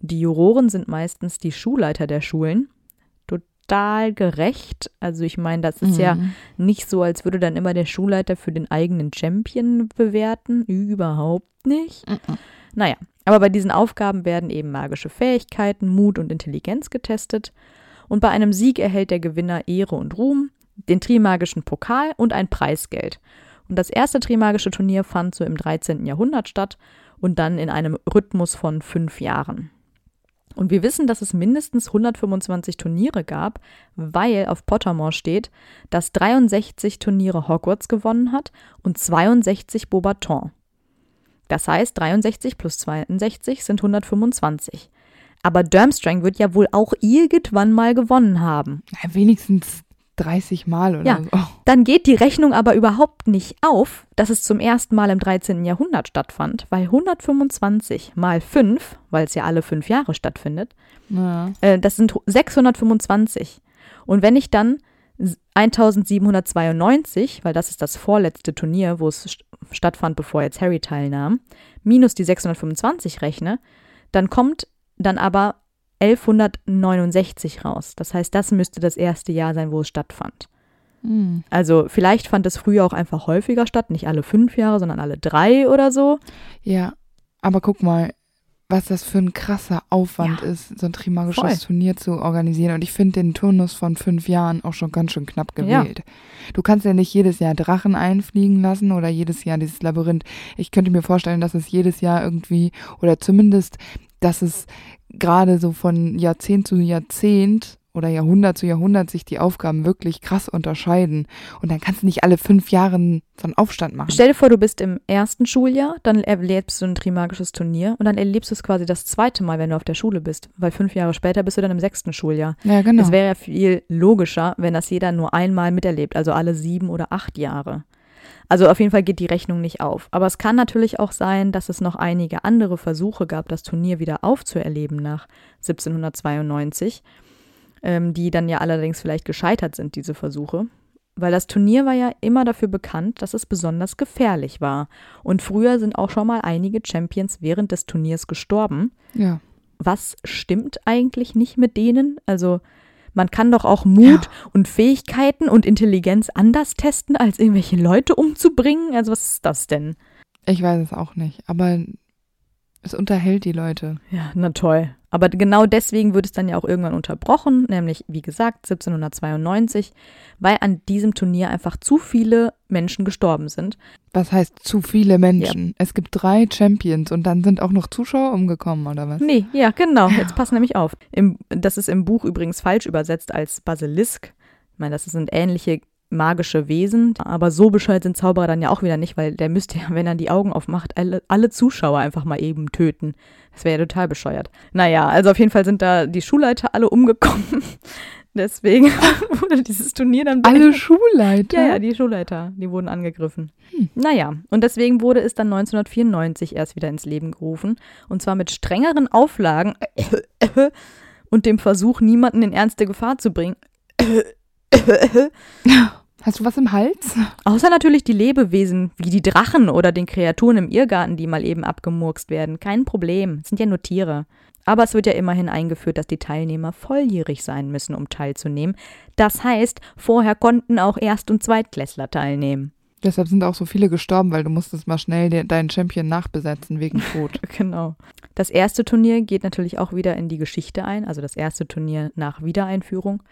Die Juroren sind meistens die Schulleiter der Schulen. Total gerecht. Also ich meine, das ist ja Mhm. nicht so, als würde dann immer der Schulleiter für den eigenen Champion bewerten. Überhaupt nicht. Mhm. Naja, aber bei diesen Aufgaben werden eben magische Fähigkeiten, Mut und Intelligenz getestet. Und bei einem Sieg erhält der Gewinner Ehre und Ruhm, den Trimagischen Pokal und ein Preisgeld. Und das erste Trimagische Turnier fand so im 13. Jahrhundert statt und dann in einem Rhythmus von fünf Jahren. Und wir wissen, dass es mindestens 125 Turniere gab, weil auf Pottermore steht, dass 63 Turniere Hogwarts gewonnen hat und 62 Beauxbaton. Das heißt, 63 plus 62 sind 125. Aber Durmstrang wird ja wohl auch irgendwann mal gewonnen haben. Ja, wenigstens 30 Mal oder Ja. so. Dann geht die Rechnung aber überhaupt nicht auf, dass es zum ersten Mal im 13. Jahrhundert stattfand, weil 125 mal 5, weil es ja alle fünf Jahre stattfindet, Ja. äh, das sind 625. Und wenn ich dann 1792, weil das ist das vorletzte Turnier, wo es st stattfand, bevor jetzt Harry teilnahm, minus die 625 rechne, dann kommt dann aber 1169 raus. Das heißt, das müsste das erste Jahr sein, wo es stattfand. Hm. Also vielleicht fand es früher auch einfach häufiger statt, nicht alle fünf Jahre, sondern alle drei oder so. Ja, aber guck mal, was das für ein krasser Aufwand ist, so ein trimagisches Voll. Turnier zu organisieren. Und ich finde den Turnus von fünf Jahren auch schon ganz schön knapp Ja. gewählt. Du kannst ja nicht jedes Jahr Drachen einfliegen lassen oder jedes Jahr dieses Labyrinth. Ich könnte mir vorstellen, dass es jedes Jahr irgendwie, oder zumindest, dass es gerade so von Jahrzehnt zu Jahrzehnt oder Jahrhundert zu Jahrhundert sich die Aufgaben wirklich krass unterscheiden. Und dann kannst du nicht alle fünf Jahre so einen Aufstand machen. Stell dir vor, du bist im ersten Schuljahr, dann erlebst du ein Trimagisches Turnier und dann erlebst du es quasi das zweite Mal, wenn du auf der Schule bist. Weil fünf Jahre später bist du dann im sechsten Schuljahr. ja, genau. Es wäre ja viel logischer, wenn das jeder nur einmal miterlebt, also alle sieben oder acht Jahre. Also auf jeden Fall geht die Rechnung nicht auf. Aber es kann natürlich auch sein, dass es noch einige andere Versuche gab, das Turnier wieder aufzuerleben nach 1792, ähm, die dann ja allerdings vielleicht gescheitert sind, diese Versuche. Weil das Turnier war ja immer dafür bekannt, dass es besonders gefährlich war. Und früher sind auch schon mal einige Champions während des Turniers gestorben ja. was stimmt eigentlich nicht mit denen? Also man kann doch auch Mut und Fähigkeiten und Intelligenz anders testen, als irgendwelche Leute umzubringen. Also was ist das denn? Ich weiß es auch nicht, aber es unterhält die Leute. Ja, na toll. Aber genau deswegen wird es dann ja auch irgendwann unterbrochen, nämlich wie gesagt 1792, weil an diesem Turnier einfach zu viele Menschen gestorben sind. Was heißt zu viele Menschen? Es gibt drei Champions und dann sind auch noch Zuschauer umgekommen, oder was? Nee, ja, genau. Jetzt pass nämlich auf. Im, das ist im Buch übrigens falsch übersetzt als Basilisk. Ich meine, das sind ähnliche magische Wesen, aber so bescheuert sind Zauberer dann ja auch wieder nicht, weil der müsste ja, wenn er die Augen aufmacht, alle, alle Zuschauer einfach mal eben töten. Das wäre ja total bescheuert. Naja, also auf jeden Fall sind da die Schulleiter alle umgekommen. Deswegen wurde dieses Turnier dann Alle. Schulleiter? Ja, ja, die Schulleiter, die wurden angegriffen. Naja, und deswegen wurde es dann 1994 erst wieder ins Leben gerufen. Und zwar mit strengeren Auflagen und dem Versuch, niemanden in ernste Gefahr zu bringen. Hast du was im Hals? Außer natürlich die Lebewesen, wie die Drachen oder den Kreaturen im Irrgarten, die mal eben abgemurkst werden. Kein Problem, sind ja nur Tiere. Aber es wird ja immerhin eingeführt, dass die Teilnehmer volljährig sein müssen, um teilzunehmen. Das heißt, vorher konnten auch Erst- und Zweitklässler teilnehmen. Deshalb sind auch so viele gestorben, weil du musstest mal schnell den, deinen Champion nachbesetzen wegen Tod. genau. Das erste Turnier geht natürlich auch wieder in die Geschichte ein, also das erste Turnier nach Wiedereinführung.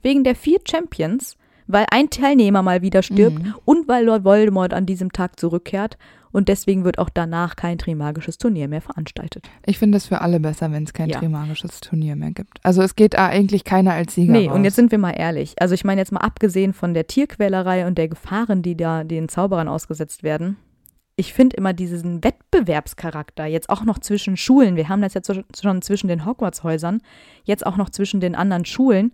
Wegen der vier Champions, weil ein Teilnehmer mal wieder stirbt Mhm. und weil Lord Voldemort an diesem Tag zurückkehrt. Und deswegen wird auch danach kein Trimagisches Turnier mehr veranstaltet. Ich finde es für alle besser, wenn es kein Ja. Trimagisches Turnier mehr gibt. Also es geht da eigentlich keiner als Sieger Nee, raus. und jetzt sind wir mal ehrlich. Also ich meine jetzt mal abgesehen von der Tierquälerei und der Gefahren, die da den Zauberern ausgesetzt werden. Ich finde immer diesen Wettbewerbscharakter jetzt auch noch zwischen Schulen. Wir haben das jetzt schon zwischen den Hogwarts-Häusern, jetzt auch noch zwischen den anderen Schulen.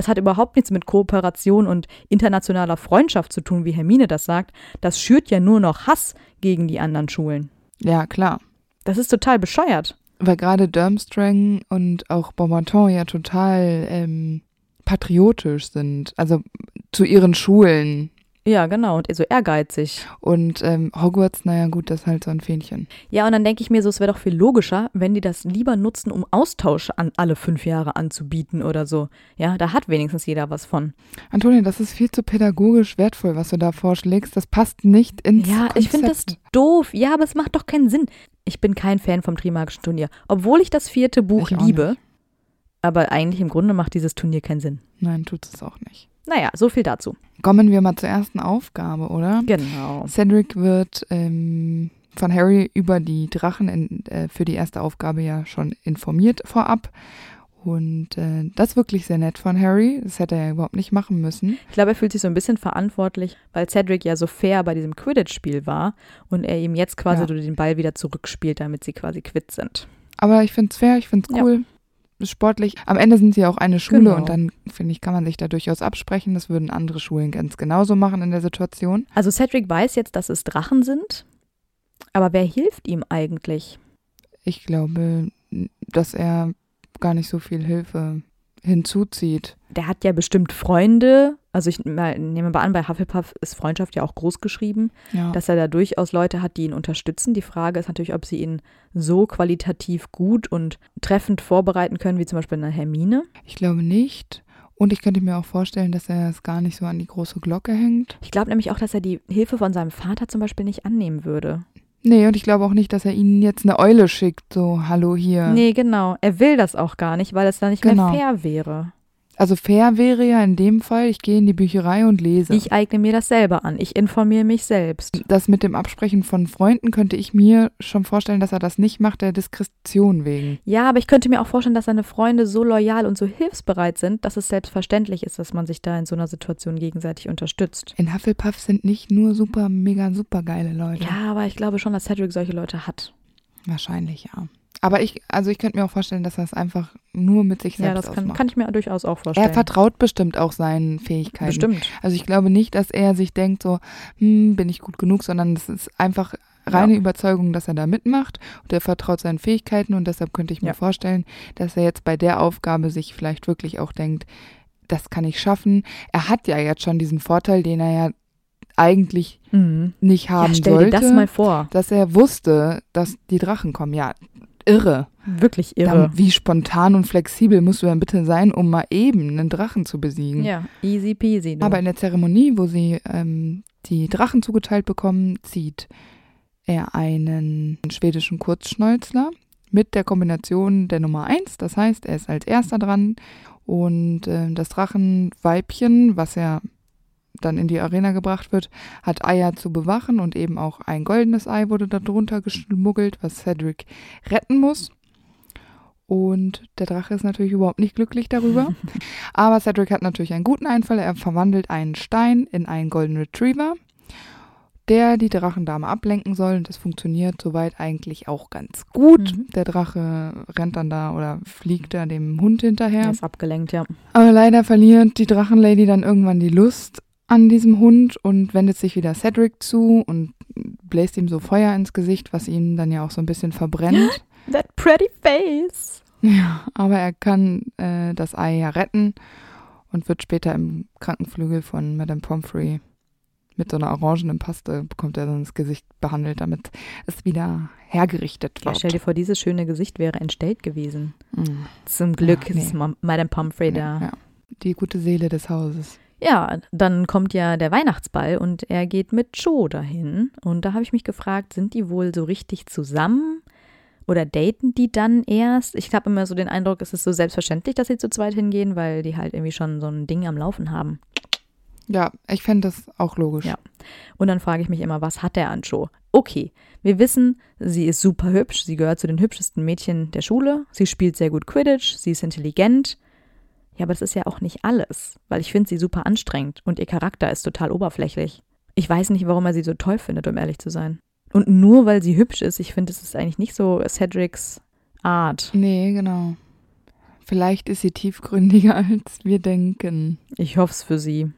Das hat überhaupt nichts mit Kooperation und internationaler Freundschaft zu tun, wie Hermine das sagt. Das schürt ja nur noch Hass gegen die anderen Schulen. ja, klar. Das ist total bescheuert. Weil gerade Durmstrang und auch Beaumonton ja total ähm, patriotisch sind. Also zu ihren Schulen. Ja, genau, und so ehrgeizig. Und ähm, Hogwarts, naja gut, das ist halt so ein Fähnchen. Ja, und dann denke ich mir so, es wäre doch viel logischer, wenn die das lieber nutzen, um Austausch an alle fünf Jahre anzubieten oder so. Ja, da hat wenigstens jeder was von. Antonia, das ist viel zu pädagogisch wertvoll, was du da vorschlägst. Das passt nicht ins Ja, ich finde das Konzept. doof. Ja, aber es macht doch keinen Sinn. Ich bin kein Fan vom Trimagischen Turnier, obwohl ich das vierte Buch liebe. nicht. Aber eigentlich im Grunde macht dieses Turnier keinen Sinn. Nein, tut es auch nicht. Naja, so viel dazu. Kommen wir mal zur ersten Aufgabe, oder? Genau. Cedric wird ähm, von Harry über die Drachen in, äh, für die erste Aufgabe ja schon informiert vorab. Und äh, das ist wirklich sehr nett von Harry. Das hätte er ja überhaupt nicht machen müssen. Ich glaube, er fühlt sich so ein bisschen verantwortlich, weil Cedric ja so fair bei diesem Quidditch-Spiel war und er ihm jetzt quasi Ja. den Ball wieder zurückspielt, damit sie quasi quitt sind. Aber ich finde es fair, ich finde es Ja. cool. Ist sportlich. Am Ende sind sie auch eine Schule Genau. und dann, finde ich, kann man sich da durchaus absprechen. Das würden andere Schulen ganz genauso machen in der Situation. Also Cedric weiß jetzt, dass es Drachen sind, aber wer hilft ihm eigentlich? Ich glaube, dass er gar nicht so viel Hilfe hinzuzieht. Der hat ja bestimmt Freunde. Also ich nehme mal an, bei Hufflepuff ist Freundschaft ja auch groß geschrieben, Ja. dass er da durchaus Leute hat, die ihn unterstützen. Die Frage ist natürlich, ob sie ihn so qualitativ gut und treffend vorbereiten können, wie zum Beispiel eine Hermine. Ich glaube nicht. Und ich könnte mir auch vorstellen, dass er es gar nicht so an die große Glocke hängt. Ich glaube nämlich auch, dass er die Hilfe von seinem Vater zum Beispiel nicht annehmen würde. Nee, und ich glaube auch nicht, dass er ihnen jetzt eine Eule schickt, so, hallo hier. Nee, genau. Er will das auch gar nicht, weil es dann nicht Genau. mehr fair wäre. Also fair wäre ja in dem Fall, ich gehe in die Bücherei und lese. Ich eigne mir das selber an. Ich informiere mich selbst. das mit dem Absprechen von Freunden könnte ich mir schon vorstellen, dass er das nicht macht, der Diskretion wegen. Ja, aber ich könnte mir auch vorstellen, dass seine Freunde so loyal und so hilfsbereit sind, dass es selbstverständlich ist, dass man sich da in so einer Situation gegenseitig unterstützt. In Hufflepuff sind nicht nur super, mega, super geile Leute. Ja, aber ich glaube schon, dass Cedric solche Leute hat. Wahrscheinlich, ja. Aber ich, also ich könnte mir auch vorstellen, dass er es einfach nur mit sich Ja, selbst das kann, kann ich mir durchaus auch vorstellen. er vertraut bestimmt auch seinen Fähigkeiten. Bestimmt. Also ich glaube nicht, dass er sich denkt so, hm, bin ich gut genug, sondern es ist einfach reine Ja. Überzeugung, dass er da mitmacht und er vertraut seinen Fähigkeiten und deshalb könnte ich mir Ja. vorstellen, dass er jetzt bei der Aufgabe sich vielleicht wirklich auch denkt, das kann ich schaffen. Er hat ja jetzt schon diesen Vorteil, den er ja eigentlich Mhm. nicht haben Ja, stell sollte, dir das mal vor. dass er wusste, dass die Drachen kommen. Ja, irre. Wirklich irre. Dann, wie spontan und flexibel musst du denn bitte sein, um mal eben einen Drachen zu besiegen? Ja, easy peasy. Du. Aber in der Zeremonie, wo sie ähm, die Drachen zugeteilt bekommen, zieht er einen schwedischen Kurzschnäuzler mit der Kombination der Nummer 1. Das heißt, er ist als erster dran und äh, das Drachenweibchen, was ja dann in die Arena gebracht wird, hat Eier zu bewachen und eben auch ein goldenes Ei wurde da drunter geschmuggelt, was Cedric retten muss. Und der Drache ist natürlich überhaupt nicht glücklich darüber. Aber Cedric hat natürlich einen guten Einfall. Er verwandelt einen Stein in einen Golden Retriever, der die Drachendame ablenken soll. Und das funktioniert soweit eigentlich auch ganz gut. Mhm. Der Drache rennt dann da oder fliegt da dem Hund Er hinterher. ist abgelenkt, ja. Aber leider verliert die Drachenlady dann irgendwann die Lust an diesem Hund und wendet sich wieder Cedric zu und bläst ihm so Feuer ins Gesicht, was ihn dann ja auch so ein bisschen verbrennt. That pretty face. Ja, aber er kann äh, das Ei ja retten und wird später im Krankenflügel von Madame Pomfrey mit so einer orangenen Paste bekommt er dann das Gesicht behandelt, damit es wieder hergerichtet wird. Ja, stell dir vor, dieses schöne Gesicht wäre entstellt gewesen. Mm. Zum Glück Ja, nee. ist Ma- Madame Pomfrey da. Ja, ja. Die gute Seele des Hauses. Ja, dann kommt ja der Weihnachtsball und er geht mit Joe dahin. Und da habe ich mich gefragt, sind die wohl so richtig zusammen? Oder daten die dann erst? Ich habe immer so den Eindruck, es ist so selbstverständlich, dass sie zu zweit hingehen, weil die halt irgendwie schon so ein Ding am Laufen haben. Ja, ich fände das auch logisch. Ja. Und dann frage ich mich immer, was hat der an Joe? Okay, wir wissen, sie ist super hübsch, sie gehört zu den hübschesten Mädchen der Schule, sie spielt sehr gut Quidditch, sie ist intelligent. Ja, aber das ist ja auch nicht alles, weil ich finde sie super anstrengend und ihr Charakter ist total oberflächlich. Ich weiß nicht, warum er sie so toll findet, um ehrlich zu sein. Und nur weil sie hübsch ist, ich finde, es ist eigentlich nicht so Cedrics Art. Nee, genau. Vielleicht ist sie tiefgründiger, als wir denken. Ich hoffe es für sie.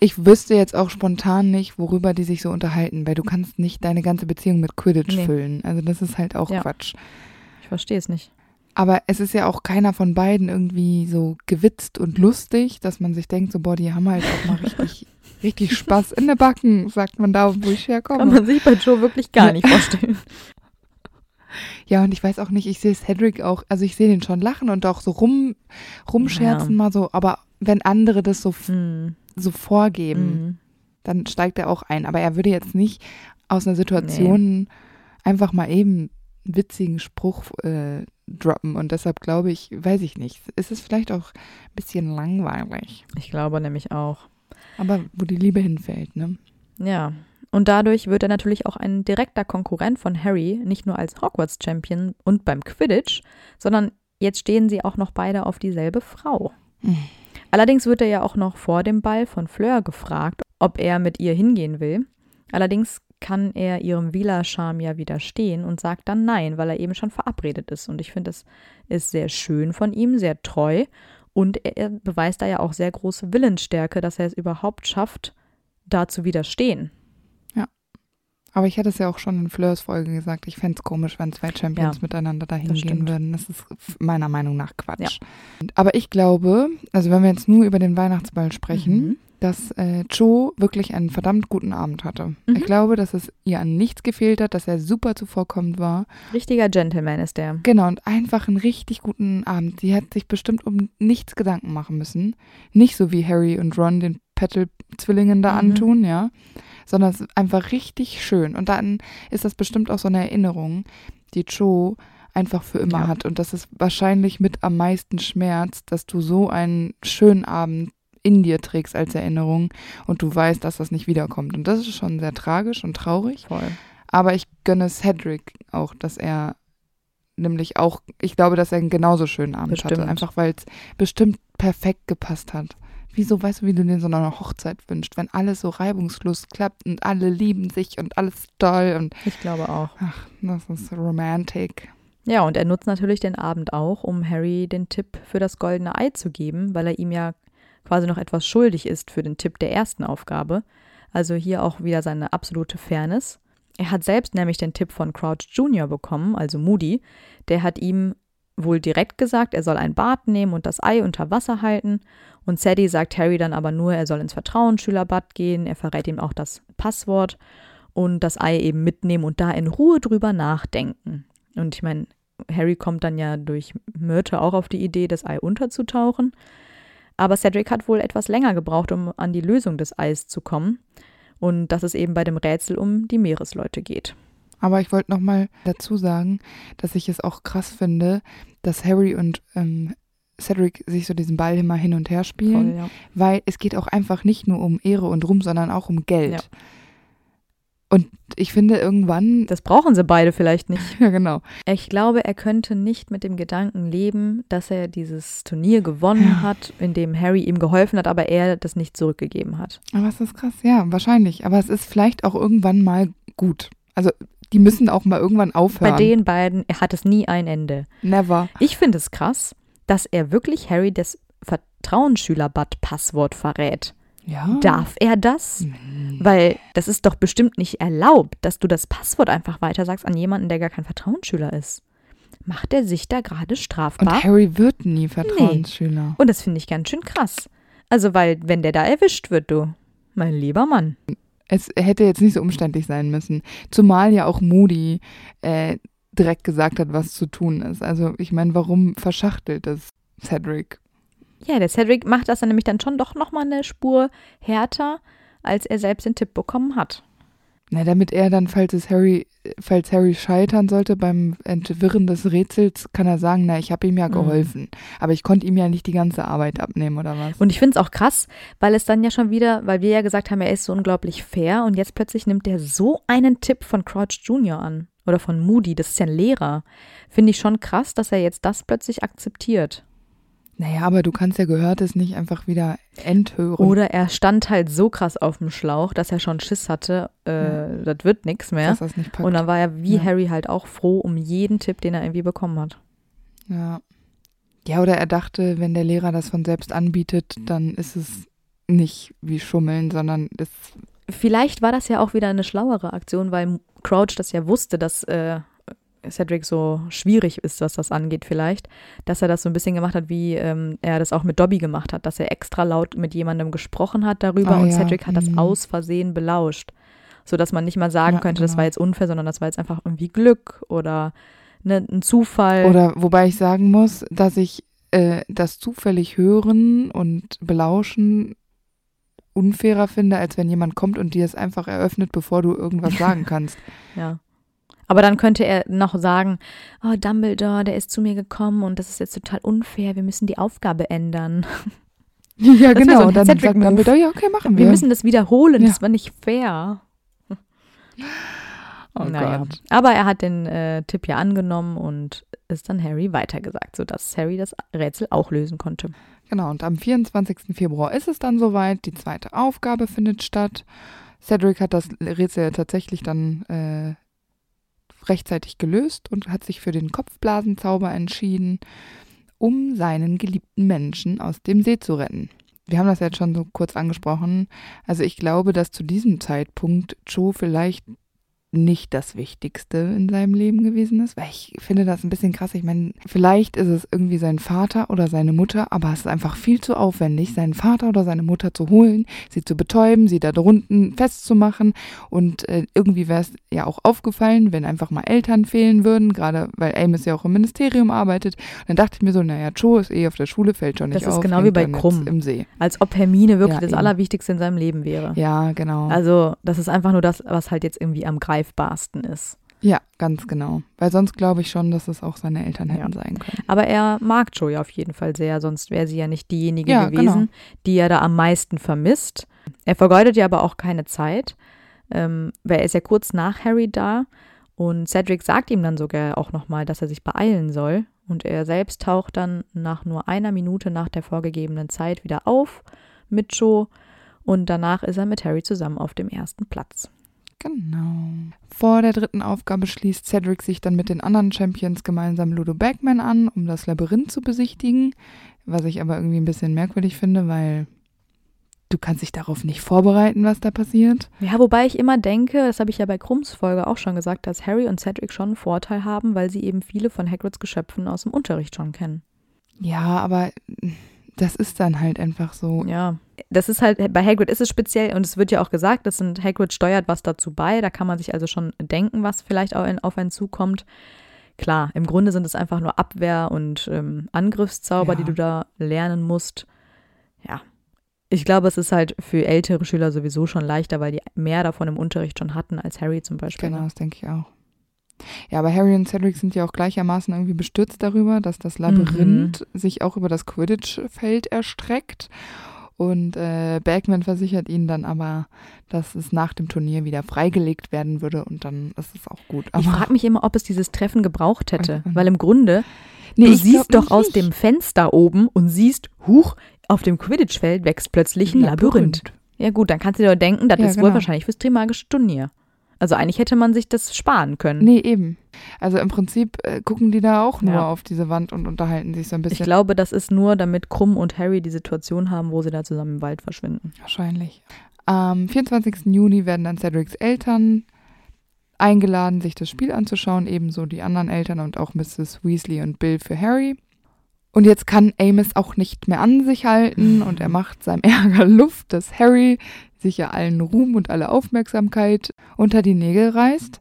Ich wüsste jetzt auch spontan nicht, worüber die sich so unterhalten, weil du kannst nicht deine ganze Beziehung mit Quidditch Nee. füllen. Also das ist halt auch Ja. Quatsch. Ich verstehe es nicht. Aber es ist ja auch keiner von beiden irgendwie so gewitzt und lustig, dass man sich denkt, so boah, die haben halt auch mal richtig, richtig Spaß in der Backen, sagt man da, wo ich Kann herkomme. man sich bei Joe wirklich gar nicht vorstellen. Ja, und ich weiß auch nicht, ich sehe Cedric auch, also ich sehe den schon lachen und auch so rum, rumscherzen Ja. mal so, aber wenn andere das so, Hm. so vorgeben, Mhm. dann steigt er auch ein. Aber er würde jetzt nicht aus einer Situation einfach mal eben einen witzigen Spruch äh, droppen. Und deshalb glaube ich, weiß ich nicht, ist es vielleicht auch ein bisschen langweilig. Ich glaube nämlich auch. Aber wo die Liebe hinfällt, ne? Ja. Und dadurch wird er natürlich auch ein direkter Konkurrent von Harry, nicht nur als Hogwarts-Champion und beim Quidditch, sondern jetzt stehen sie auch noch beide auf dieselbe Frau. Mhm. Allerdings wird er ja auch noch vor dem Ball von Fleur gefragt, ob er mit ihr hingehen will. Allerdings kann er ihrem Vila-Charme ja widerstehen und sagt dann nein, weil er eben schon verabredet ist. Und ich finde, das ist sehr schön von ihm, sehr treu. Und er, er beweist da ja auch sehr große Willensstärke, dass er es überhaupt schafft, da zu widerstehen. Aber ich hatte es ja auch schon in Fleurs Folge gesagt, ich fände es komisch, wenn zwei Champions Ja, miteinander dahin gehen würden. Das ist meiner Meinung nach Quatsch. Aber ich glaube, also wenn wir jetzt nur über den Weihnachtsball sprechen, Mhm. Dass äh, Joe wirklich einen verdammt guten Abend hatte. Mhm. Ich glaube, dass es ihr an nichts gefehlt hat, dass er super zuvorkommend war. Richtiger Gentleman ist der. Genau, und einfach einen richtig guten Abend. Sie hat sich bestimmt um nichts Gedanken machen müssen. Nicht so wie Harry und Ron den Petal-Zwillingen da Mhm. antun, ja. Sondern es ist einfach richtig schön. Und dann ist das bestimmt auch so eine Erinnerung, die Joe einfach für immer Ja. hat. Und das ist wahrscheinlich mit am meisten Schmerz, dass du so einen schönen Abend in dir trägst als Erinnerung und du weißt, dass das nicht wiederkommt. Und das ist schon sehr tragisch und traurig. Voll. Aber ich gönne Cedric auch, dass er nämlich auch, ich glaube, dass er einen genauso schönen Abend hatte. Bestimmt. Einfach weil es bestimmt perfekt gepasst hat. Wieso, weißt du, wie du dir so eine Hochzeit wünschst, wenn alles so reibungslos klappt und alle lieben sich und alles toll und Ich glaube auch. ach, das ist romantic. Ja, und er nutzt natürlich den Abend auch, um Harry den Tipp für das goldene Ei zu geben, weil er ihm ja quasi noch etwas schuldig ist für den Tipp der ersten Aufgabe. Also hier auch wieder seine absolute Fairness. Er hat selbst nämlich den Tipp von Crouch Jr. bekommen, also Moody. Der hat ihm wohl direkt gesagt, er soll ein Bad nehmen und das Ei unter Wasser halten. Und Sadie sagt Harry dann aber nur, er soll ins Vertrauensschülerbad gehen. Er verrät ihm auch das Passwort und das Ei eben mitnehmen und da in Ruhe drüber nachdenken. Und ich meine, Harry kommt dann ja durch Myrte auch auf die Idee, das Ei unterzutauchen. Aber Cedric hat wohl etwas länger gebraucht, um an die Lösung des Eis zu kommen. Und dass es eben bei dem Rätsel um die Meeresleute geht. Aber ich wollte nochmal dazu sagen, dass ich es auch krass finde, dass Harry und ähm, Cedric sich so diesen Ball immer hin und her spielen, Voll, ja. weil es geht auch einfach nicht nur um Ehre und Ruhm, sondern auch um Geld. Ja. Und ich finde irgendwann, Das brauchen sie beide vielleicht nicht. ja genau, Ich glaube, er könnte nicht mit dem Gedanken leben, dass er dieses Turnier gewonnen Ja. hat, in dem Harry ihm geholfen hat, aber er das nicht zurückgegeben hat. aber es ist krass, ja, wahrscheinlich. Aber es ist vielleicht auch irgendwann mal gut. Also die müssen auch mal irgendwann aufhören. Bei den beiden er hat es nie ein Ende. Never. Ich finde es krass, dass er wirklich Harry das Vertrauensschülerbad-Passwort verrät. Ja. Darf er das? Weil das ist doch bestimmt nicht erlaubt, dass du das Passwort einfach weitersagst an jemanden, der gar kein Vertrauensschüler ist. macht er sich da gerade strafbar. Und Harry wird nie Vertrauensschüler. Nee. Und das finde ich ganz schön krass. Also, weil, wenn der da erwischt wird, du, mein lieber Mann. Es hätte jetzt nicht so umständlich sein müssen. Zumal ja auch Moody äh, direkt gesagt hat, was zu tun ist. Also, ich meine, warum verschachtelt das Cedric? Ja, der Cedric macht das dann nämlich dann schon doch nochmal eine Spur härter, als er selbst den Tipp bekommen hat. Na, damit er dann, falls es Harry, falls Harry scheitern sollte beim Entwirren des Rätsels, kann er sagen, na, ich habe ihm ja mhm. geholfen. Mhm. Aber ich konnte ihm ja nicht die ganze Arbeit abnehmen, oder was? Und ich finde es auch krass, weil es dann ja schon wieder, weil wir ja gesagt haben, er ist so unglaublich fair und jetzt plötzlich nimmt er so einen Tipp von Crouch Jr. an. Oder von Moody, das ist ja ein Lehrer. Finde ich schon krass, dass er jetzt das plötzlich akzeptiert. Naja, aber du kannst ja Gehörtes nicht einfach wieder enthören. Oder er stand halt so krass auf dem Schlauch, dass er schon Schiss hatte, äh, ja. das wird nichts mehr. Dass das nicht packt. Und dann war er wie ja. Harry halt auch froh um jeden Tipp, den er irgendwie bekommen hat. Ja. Ja, oder er dachte, wenn der Lehrer das von selbst anbietet, dann ist es nicht wie Schummeln, sondern es. Vielleicht war das ja auch wieder eine schlauere Aktion, weil Crouch das ja wusste, dass äh, Cedric so schwierig ist, was das angeht vielleicht, dass er das so ein bisschen gemacht hat, wie ähm, er das auch mit Dobby gemacht hat, dass er extra laut mit jemandem gesprochen hat darüber oh, und ja. Cedric hat das mhm. aus Versehen belauscht, sodass man nicht mal sagen ja, könnte, genau. das war jetzt unfair, sondern das war jetzt einfach irgendwie Glück oder ne, ein Zufall. Oder wobei ich sagen muss, dass ich äh, das zufällig hören und belauschen unfairer finde, als wenn jemand kommt und dir es einfach eröffnet, bevor du irgendwas sagen kannst. ja. Aber dann könnte er noch sagen, oh, Dumbledore, der ist zu mir gekommen und das ist jetzt total unfair, wir müssen die Aufgabe ändern. Ja, das genau. So dann sagt Dumbledore, ja, okay, machen wir. Wir müssen das wiederholen, ja. das war nicht fair. Oh naja. Gott. Aber er hat den äh, Tipp ja angenommen und ist dann Harry weitergesagt, sodass Harry das Rätsel auch lösen konnte. Genau, und am 24. Februar ist es dann soweit. Die zweite Aufgabe findet statt. Cedric hat das Rätsel tatsächlich dann äh, rechtzeitig gelöst und hat sich für den Kopfblasenzauber entschieden, um seinen geliebten Menschen aus dem See zu retten. Wir haben das jetzt schon so kurz angesprochen. Also ich glaube, dass zu diesem Zeitpunkt Joe vielleicht nicht das Wichtigste in seinem Leben gewesen ist. Weil ich finde das ein bisschen krass. Ich meine, vielleicht ist es irgendwie sein Vater oder seine Mutter, aber es ist einfach viel zu aufwendig, seinen Vater oder seine Mutter zu holen, sie zu betäuben, sie da drunten festzumachen. Und äh, irgendwie wäre es ja auch aufgefallen, wenn einfach mal Eltern fehlen würden, gerade weil Amos ja auch im Ministerium arbeitet. Und dann dachte ich mir so, naja, Joe ist eh auf der Schule, fällt schon nicht auf. Das ist genau wie bei Krumm. Im See. Als ob Hermine wirklich ja, das eben. Allerwichtigste in seinem Leben wäre. Ja, genau. Also das ist einfach nur das, was halt jetzt irgendwie am Greifen greifbarsten ist. Ja, ganz genau. Weil sonst glaube ich schon, dass es auch seine Eltern hätten ja. sein können. Aber er mag Joey auf jeden Fall sehr, sonst wäre sie ja nicht diejenige ja, gewesen, genau. die er da am meisten vermisst. Er vergeudet ja aber auch keine Zeit, ähm, weil er ist ja kurz nach Harry da und Cedric sagt ihm dann sogar auch nochmal, dass er sich beeilen soll. Und er selbst taucht dann nach nur einer Minute nach der vorgegebenen Zeit wieder auf mit Joe und danach ist er mit Harry zusammen auf dem ersten Platz. Genau. Vor der dritten Aufgabe schließt Cedric sich dann mit den anderen Champions gemeinsam Ludo Bagman an, um das Labyrinth zu besichtigen. Was ich aber irgendwie ein bisschen merkwürdig finde, weil du kannst dich darauf nicht vorbereiten, was da passiert. Ja, wobei ich immer denke, das habe ich ja bei Krumms Folge auch schon gesagt, dass Harry und Cedric schon einen Vorteil haben, weil sie eben viele von Hagrids Geschöpfen aus dem Unterricht schon kennen. Ja, aber das ist dann halt einfach so. Ja, das ist halt, bei Hagrid ist es speziell und es wird ja auch gesagt, das sind, Hagrid steuert was dazu bei, da kann man sich also schon denken, was vielleicht auch in, auf einen zukommt. Klar, im Grunde sind es einfach nur Abwehr- und ähm, Angriffszauber, ja. die du da lernen musst. Ja, ich glaube, es ist halt für ältere Schüler sowieso schon leichter, weil die mehr davon im Unterricht schon hatten als Harry zum Beispiel. Genau, das denke ich auch. Ja, aber Harry und Cedric sind ja auch gleichermaßen irgendwie bestürzt darüber, dass das Labyrinth mhm. sich auch über das Quidditch-Feld erstreckt. Und äh, Bergman versichert ihnen dann aber, dass es nach dem Turnier wieder freigelegt werden würde und dann ist es auch gut. Aber ich frage mich immer, ob es dieses Treffen gebraucht hätte, weil im Grunde, nee, du siehst doch aus dem Fenster oben und siehst, huch, auf dem Quidditch-Feld wächst plötzlich ein Labyrinth. Labyrinth. Ja gut, dann kannst du dir denken, das ja, ist genau. wohl wahrscheinlich fürs Trimagische Turnier. Also eigentlich hätte man sich das sparen können. Nee, eben. Also im Prinzip äh, gucken die da auch nur ja. auf diese Wand und unterhalten sich so ein bisschen. Ich glaube, das ist nur, damit Krumm und Harry die Situation haben, wo sie da zusammen im Wald verschwinden. Wahrscheinlich. Am 24. Juni werden dann Cedrics Eltern eingeladen, sich das Spiel anzuschauen, ebenso die anderen Eltern und auch Mrs. Weasley und Bill für Harry. Und jetzt kann Amos auch nicht mehr an sich halten und er macht seinem Ärger Luft, dass Harry sich ja allen Ruhm und alle Aufmerksamkeit unter die Nägel reißt.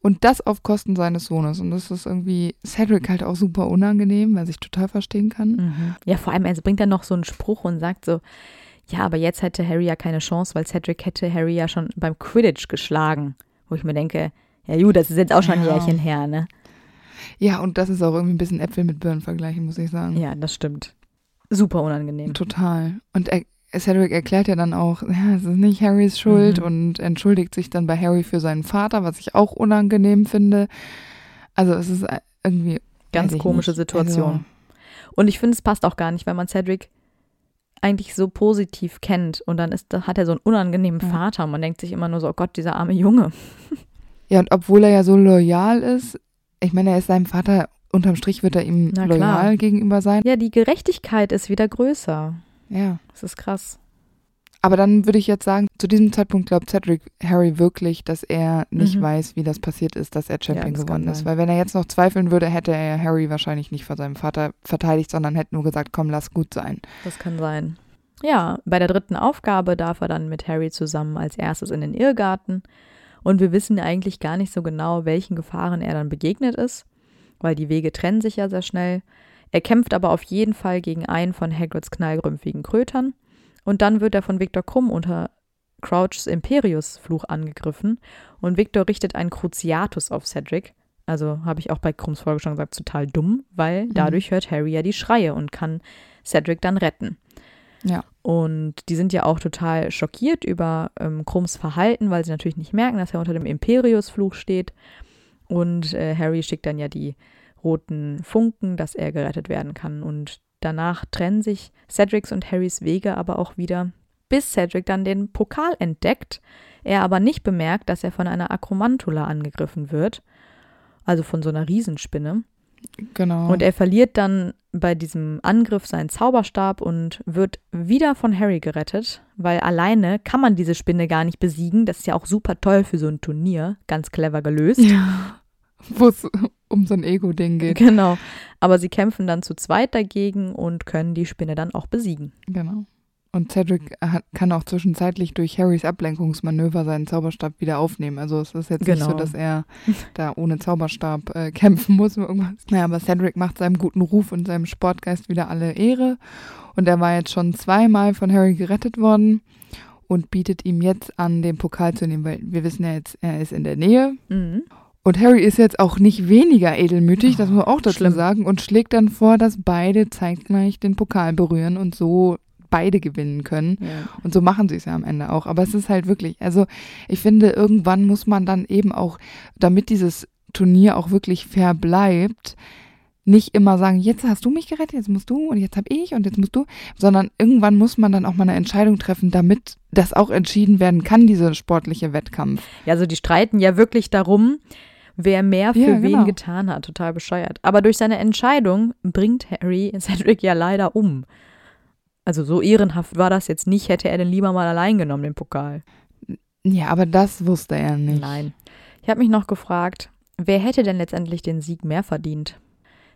Und das auf Kosten seines Sohnes. Und das ist irgendwie Cedric halt auch super unangenehm, was ich total verstehen kann. Mhm. Ja, vor allem, er bringt dann noch so einen Spruch und sagt so, ja, aber jetzt hätte Harry ja keine Chance, weil Cedric hätte Harry ja schon beim Quidditch geschlagen. Wo ich mir denke, ja gut, das ist jetzt auch schon ein Ja. Jährchen her, ne? Ja, und das ist auch irgendwie ein bisschen Äpfel mit Birnen vergleichen, muss ich sagen. Ja, das stimmt. Super unangenehm. Total. Und er, Cedric erklärt ja dann auch, ja, es ist nicht Harrys Schuld Mhm. und entschuldigt sich dann bei Harry für seinen Vater, was ich auch unangenehm finde. Also es ist irgendwie Ganz komische nicht. Situation. Also, Und ich finde, es passt auch gar nicht, weil man Cedric eigentlich so positiv kennt und dann ist, hat er so einen unangenehmen Ja. Vater und man denkt sich immer nur so, oh Gott, dieser arme Junge. ja, und obwohl er ja so loyal ist, ich meine, er ist seinem Vater, unterm Strich wird er ihm Na loyal klar. gegenüber sein. Ja, die Gerechtigkeit ist wieder größer. Ja. Das ist krass. Aber dann würde ich jetzt sagen, zu diesem Zeitpunkt glaubt Cedric Harry wirklich, dass er nicht Mhm. weiß, wie das passiert ist, dass er Champion das kann geworden ist. Weil wenn er jetzt noch zweifeln würde, hätte er Harry wahrscheinlich nicht vor seinem Vater verteidigt, sondern hätte nur gesagt, komm, lass gut sein. Das kann sein. Ja, bei der dritten Aufgabe darf er dann mit Harry zusammen als erstes in den Irrgarten. Und wir wissen eigentlich gar nicht so genau, welchen Gefahren er dann begegnet ist, weil die Wege trennen sich ja sehr schnell. Er kämpft aber auf jeden Fall gegen einen von Hagrids knallgrümpfigen Krötern. Und dann wird er von Viktor Krumm unter Crouchs Imperius-Fluch angegriffen. Und Viktor richtet einen Cruciatus auf Cedric. Also habe ich auch bei Krumms Folge schon gesagt, total dumm, weil dadurch hört Harry ja die Schreie und kann Cedric dann retten. Ja. Und die sind ja auch total schockiert über ähm, Krumms Verhalten, weil sie natürlich nicht merken, dass er unter dem Imperius-Fluch steht. Und äh, Harry schickt dann ja die roten Funken, dass er gerettet werden kann. Und danach trennen sich Cedrics und Harrys Wege aber auch wieder, bis Cedric dann den Pokal entdeckt, er aber nicht bemerkt, dass er von einer Akromantula angegriffen wird, also von so einer Riesenspinne. Genau. Und er verliert dann bei diesem Angriff seinen Zauberstab und wird wieder von Harry gerettet, weil alleine kann man diese Spinne gar nicht besiegen. Das ist ja auch super toll für so ein Turnier. Ganz clever gelöst. ja. Wo es um so ein Ego-Ding geht. Genau. Aber sie kämpfen dann zu zweit dagegen und können die Spinne dann auch besiegen. Genau. Und Cedric hat, kann auch zwischenzeitlich durch Harrys Ablenkungsmanöver seinen Zauberstab wieder aufnehmen. Also es ist jetzt nicht so, Genau. dass er da ohne Zauberstab äh, kämpfen muss oder irgendwas. Naja, aber Cedric macht seinem guten Ruf und seinem Sportgeist wieder alle Ehre. Und er war jetzt schon zweimal von Harry gerettet worden und bietet ihm jetzt an, den Pokal zu nehmen, weil wir wissen ja jetzt, er ist in der Nähe. Mhm. Und Harry ist jetzt auch nicht weniger edelmütig, das muss man auch dazu schlimm. sagen, und schlägt dann vor, dass beide zeitgleich den Pokal berühren und so beide gewinnen können. Ja. Und so machen sie es ja am Ende auch. Aber es ist halt wirklich, also ich finde, irgendwann muss man dann eben auch, damit dieses Turnier auch wirklich fair bleibt, nicht immer sagen, jetzt hast du mich gerettet, jetzt musst du und jetzt hab ich und jetzt musst du, sondern irgendwann muss man dann auch mal eine Entscheidung treffen, damit das auch entschieden werden kann, dieser sportliche Wettkampf. ja, also die streiten ja wirklich darum, wer mehr für Ja, wen genau. getan hat. Total bescheuert. Aber durch seine Entscheidung bringt Harry Cedric ja leider um. Also so ehrenhaft war das jetzt nicht, hätte er den lieber mal allein genommen, den Pokal. Ja, aber das wusste er nicht. Nein. Ich habe mich noch gefragt, wer hätte denn letztendlich den Sieg mehr verdient?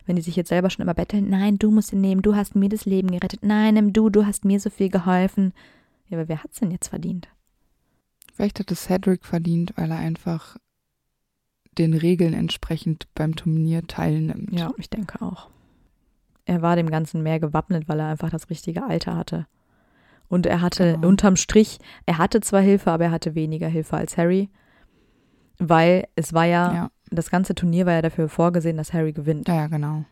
Wenn die sich jetzt selber schon immer betteln, nein, du musst ihn nehmen, du hast mir das Leben gerettet, nein, nimm du, du hast mir so viel geholfen. Ja, aber wer hat's denn jetzt verdient? Vielleicht hat es Cedric verdient, weil er einfach den Regeln entsprechend beim Turnier teilnimmt. Ja, ich denke auch. Er war dem Ganzen mehr gewappnet, weil er einfach das richtige Alter hatte. Und er hatte Genau. unterm Strich, er hatte zwar Hilfe, aber er hatte weniger Hilfe als Harry. Weil es war ja, Ja, das ganze Turnier war ja dafür vorgesehen, dass Harry gewinnt. ja, ja, genau.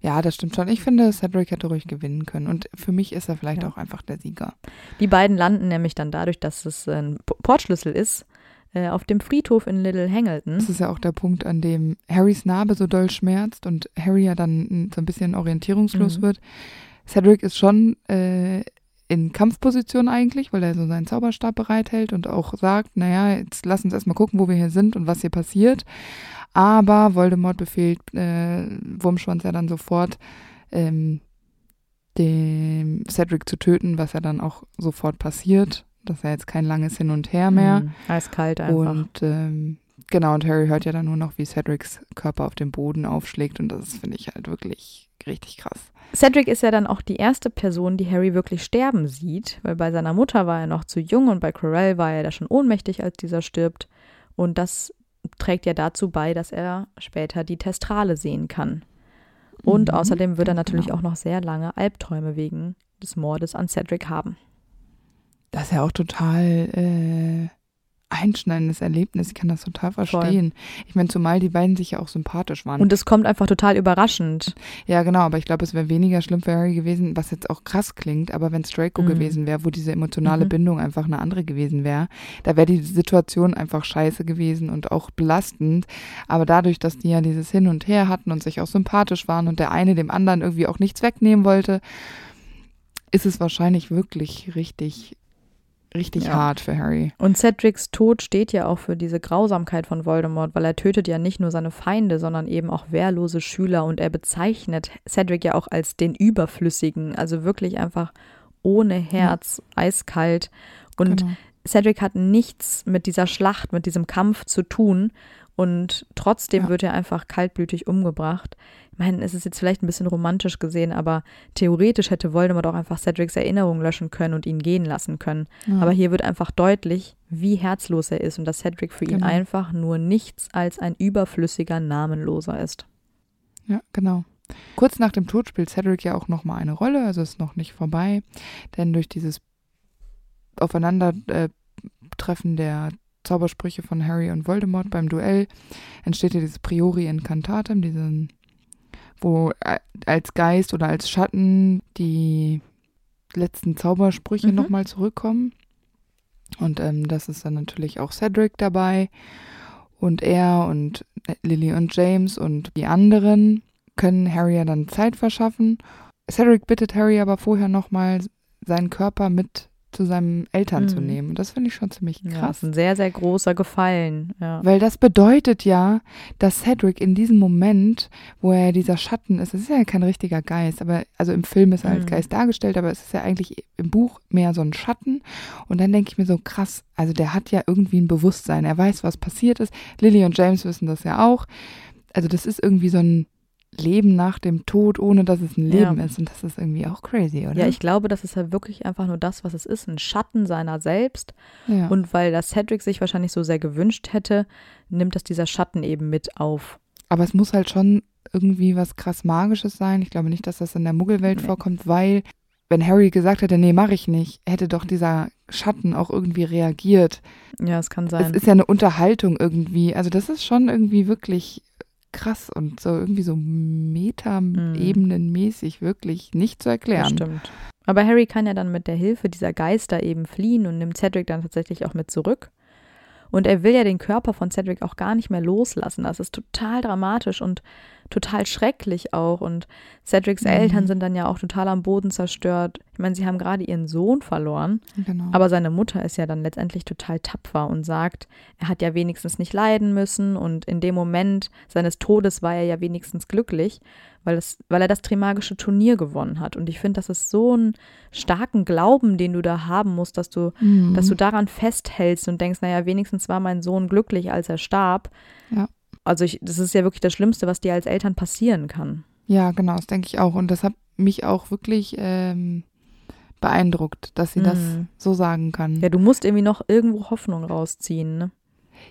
Ja, das stimmt schon. Ich finde, Cedric hätte ruhig gewinnen können. Und für mich ist er vielleicht Ja. auch einfach der Sieger. Die beiden landen nämlich dann dadurch, dass es ein Portschlüssel ist, äh, auf dem Friedhof in Little Hangleton. Das ist ja auch der Punkt, an dem Harrys Narbe so doll schmerzt und Harry ja dann so ein bisschen orientierungslos Mhm. wird. Cedric ist schon äh, in Kampfposition eigentlich, weil er so seinen Zauberstab bereithält und auch sagt, naja, jetzt lass uns erstmal gucken, wo wir hier sind und was hier passiert. Aber Voldemort befehlt äh, Wurmschwanz ja dann sofort, ähm, dem Cedric zu töten, was ja dann auch sofort passiert. Das ist ja jetzt kein langes Hin und Her mehr. Mhm. Eiskalt einfach. Und ähm, genau, und Harry hört ja dann nur noch, wie Cedrics Körper auf dem Boden aufschlägt. Und das finde ich halt wirklich richtig krass. Cedric ist ja dann auch die erste Person, die Harry wirklich sterben sieht, weil bei seiner Mutter war er noch zu jung und bei Corell war er da schon ohnmächtig, als dieser stirbt. Und das trägt ja dazu bei, dass er später die Testrale sehen kann. Und Mhm, außerdem wird er natürlich genau. auch noch sehr lange Albträume wegen des Mordes an Cedric haben. Das ist ja auch total äh, einschneidendes Erlebnis. Ich kann das total verstehen. Ich meine, zumal die beiden sich ja auch sympathisch waren. Und es kommt einfach total überraschend. ja, genau, aber ich glaube, es wäre weniger schlimm für Harry gewesen, was jetzt auch krass klingt, aber wenn es Draco Mhm. gewesen wäre, wo diese emotionale Mhm. Bindung einfach eine andere gewesen wäre, da wäre die Situation einfach scheiße gewesen und auch belastend. Aber dadurch, dass die ja dieses Hin und Her hatten und sich auch sympathisch waren und der eine dem anderen irgendwie auch nichts wegnehmen wollte, ist es wahrscheinlich wirklich richtig, richtig Ja. hart für Harry. Und Cedrics Tod steht ja auch für diese Grausamkeit von Voldemort, weil er tötet ja nicht nur seine Feinde, sondern eben auch wehrlose Schüler und er bezeichnet Cedric ja auch als den Überflüssigen, also wirklich einfach ohne Herz, eiskalt. Und Genau. Cedric hat nichts mit dieser Schlacht, mit diesem Kampf zu tun und trotzdem Ja. wird er einfach kaltblütig umgebracht. Ich meine, es ist jetzt vielleicht ein bisschen romantisch gesehen, aber theoretisch hätte Voldemort auch einfach Cedrics Erinnerung löschen können und ihn gehen lassen können. Ja. Aber hier wird einfach deutlich, wie herzlos er ist und dass Cedric für ihn Genau. einfach nur nichts als ein überflüssiger Namenloser ist. Ja, genau. Kurz nach dem Tod spielt Cedric ja auch nochmal eine Rolle, also ist noch nicht vorbei, denn durch dieses Aufeinandertreffen der Zaubersprüche von Harry und Voldemort beim Duell entsteht ja dieses Priori Incantatem, diesen, wo äh, als Geist oder als Schatten die letzten Zaubersprüche Mhm. nochmal zurückkommen. Und ähm, das ist dann natürlich auch Cedric dabei. Und er und Lily und James und die anderen können Harry ja dann Zeit verschaffen. Cedric bittet Harry aber vorher nochmal, seinen Körper mit zu seinen Eltern zu Mhm. nehmen. Und das finde ich schon ziemlich Ja, das krass. ist ein sehr, sehr großer Gefallen. Ja. Weil das bedeutet ja, dass Cedric in diesem Moment, wo er dieser Schatten ist, es ist ja kein richtiger Geist, aber also im Film ist er als Mhm. Geist dargestellt, aber es ist ja eigentlich im Buch mehr so ein Schatten. Und dann denke ich mir so, krass, also der hat ja irgendwie ein Bewusstsein, er weiß, was passiert ist. Lily und James wissen das ja auch. Also das ist irgendwie so ein Leben nach dem Tod, ohne dass es ein Leben Ja. ist. Und das ist irgendwie auch crazy, oder? ja, ich glaube, das ist halt wirklich einfach nur das, was es ist, ein Schatten seiner selbst. ja. Und weil das Cedric sich wahrscheinlich so sehr gewünscht hätte, nimmt das dieser Schatten eben mit auf. Aber es muss halt schon irgendwie was krass Magisches sein. Ich glaube nicht, dass das in der Muggelwelt Nee. vorkommt, weil wenn Harry gesagt hätte, nee, mache ich nicht, hätte doch dieser Schatten auch irgendwie reagiert. Ja, es kann Es sein. ist ja eine Unterhaltung irgendwie. Also das ist schon irgendwie wirklich krass und so irgendwie so meta-ebenenmäßig wirklich nicht zu Das erklären. stimmt. Aber Harry kann ja dann mit der Hilfe dieser Geister eben fliehen und nimmt Cedric dann tatsächlich auch mit zurück. Und er will ja den Körper von Cedric auch gar nicht mehr loslassen. Das ist total dramatisch und total schrecklich auch. Und Cedrics Mhm. Eltern sind dann ja auch total am Boden zerstört. Ich meine, sie haben gerade ihren Sohn verloren, Genau. aber seine Mutter ist ja dann letztendlich total tapfer und sagt, er hat ja wenigstens nicht leiden müssen und in dem Moment seines Todes war er ja wenigstens glücklich, weil, es, weil er das Trimagische Turnier gewonnen hat. Und ich finde, das ist so einen starken Glauben, den du da haben musst, dass du, Mhm. dass du daran festhältst und denkst, naja, wenigstens war mein Sohn glücklich, als er starb. Ja. Also ich, das ist ja wirklich das Schlimmste, was dir als Eltern passieren kann. Ja, genau, das denke ich auch. Und das hat mich auch wirklich ähm, beeindruckt, dass sie das Mhm. so sagen kann. Ja, du musst irgendwie noch irgendwo Hoffnung rausziehen. Ne?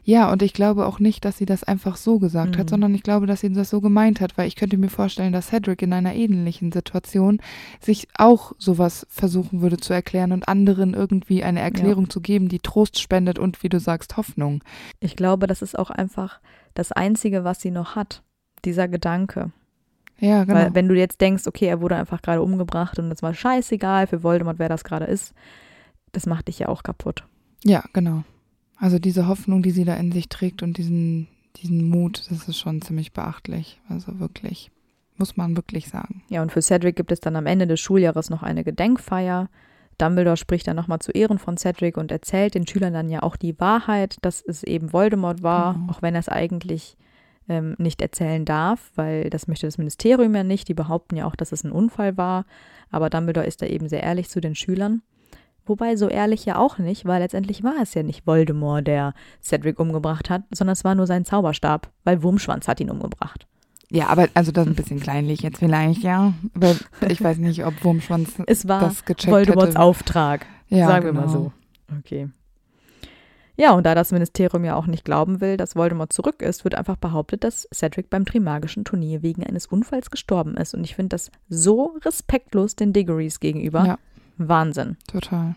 Ja, und ich glaube auch nicht, dass sie das einfach so gesagt hat, Mhm. sondern ich glaube, dass sie das so gemeint hat, weil ich könnte mir vorstellen, dass Cedric in einer ähnlichen Situation sich auch sowas versuchen würde zu erklären und anderen irgendwie eine Erklärung zu geben, die Trost spendet und, wie du sagst, Hoffnung. Ich glaube, das ist auch einfach das Einzige, was sie noch hat. Dieser Gedanke. Ja, genau. Weil wenn du jetzt denkst, okay, er wurde einfach gerade umgebracht und das war scheißegal für Voldemort, wer das gerade ist, das macht dich ja auch kaputt. ja, genau. Also diese Hoffnung, die sie da in sich trägt und diesen, diesen Mut, das ist schon ziemlich beachtlich. Also wirklich, muss man wirklich sagen. Ja, und für Cedric gibt es dann am Ende des Schuljahres noch eine Gedenkfeier. Dumbledore spricht dann nochmal zu Ehren von Cedric und erzählt den Schülern dann ja auch die Wahrheit, dass es eben Voldemort war, Genau. auch wenn er es eigentlich ähm, nicht erzählen darf, weil das möchte das Ministerium ja nicht. Die behaupten ja auch, dass es ein Unfall war. Aber Dumbledore ist da eben sehr ehrlich zu den Schülern. Wobei so ehrlich ja auch nicht, weil letztendlich war es ja nicht Voldemort, der Cedric umgebracht hat, sondern es war nur sein Zauberstab, weil Wurmschwanz hat ihn umgebracht. Ja, aber also das ist ein bisschen kleinlich jetzt vielleicht, ja. Weil ich weiß nicht, ob Wurmschwanz Es war das gecheckt Voldemorts hätte. Auftrag, Ja, sagen wir genau. mal so. Okay. Ja, und da das Ministerium ja auch nicht glauben will, dass Voldemort zurück ist, wird einfach behauptet, dass Cedric beim Trimagischen Turnier wegen eines Unfalls gestorben ist. Und ich finde das so respektlos den Diggories gegenüber. Ja. Wahnsinn. Total.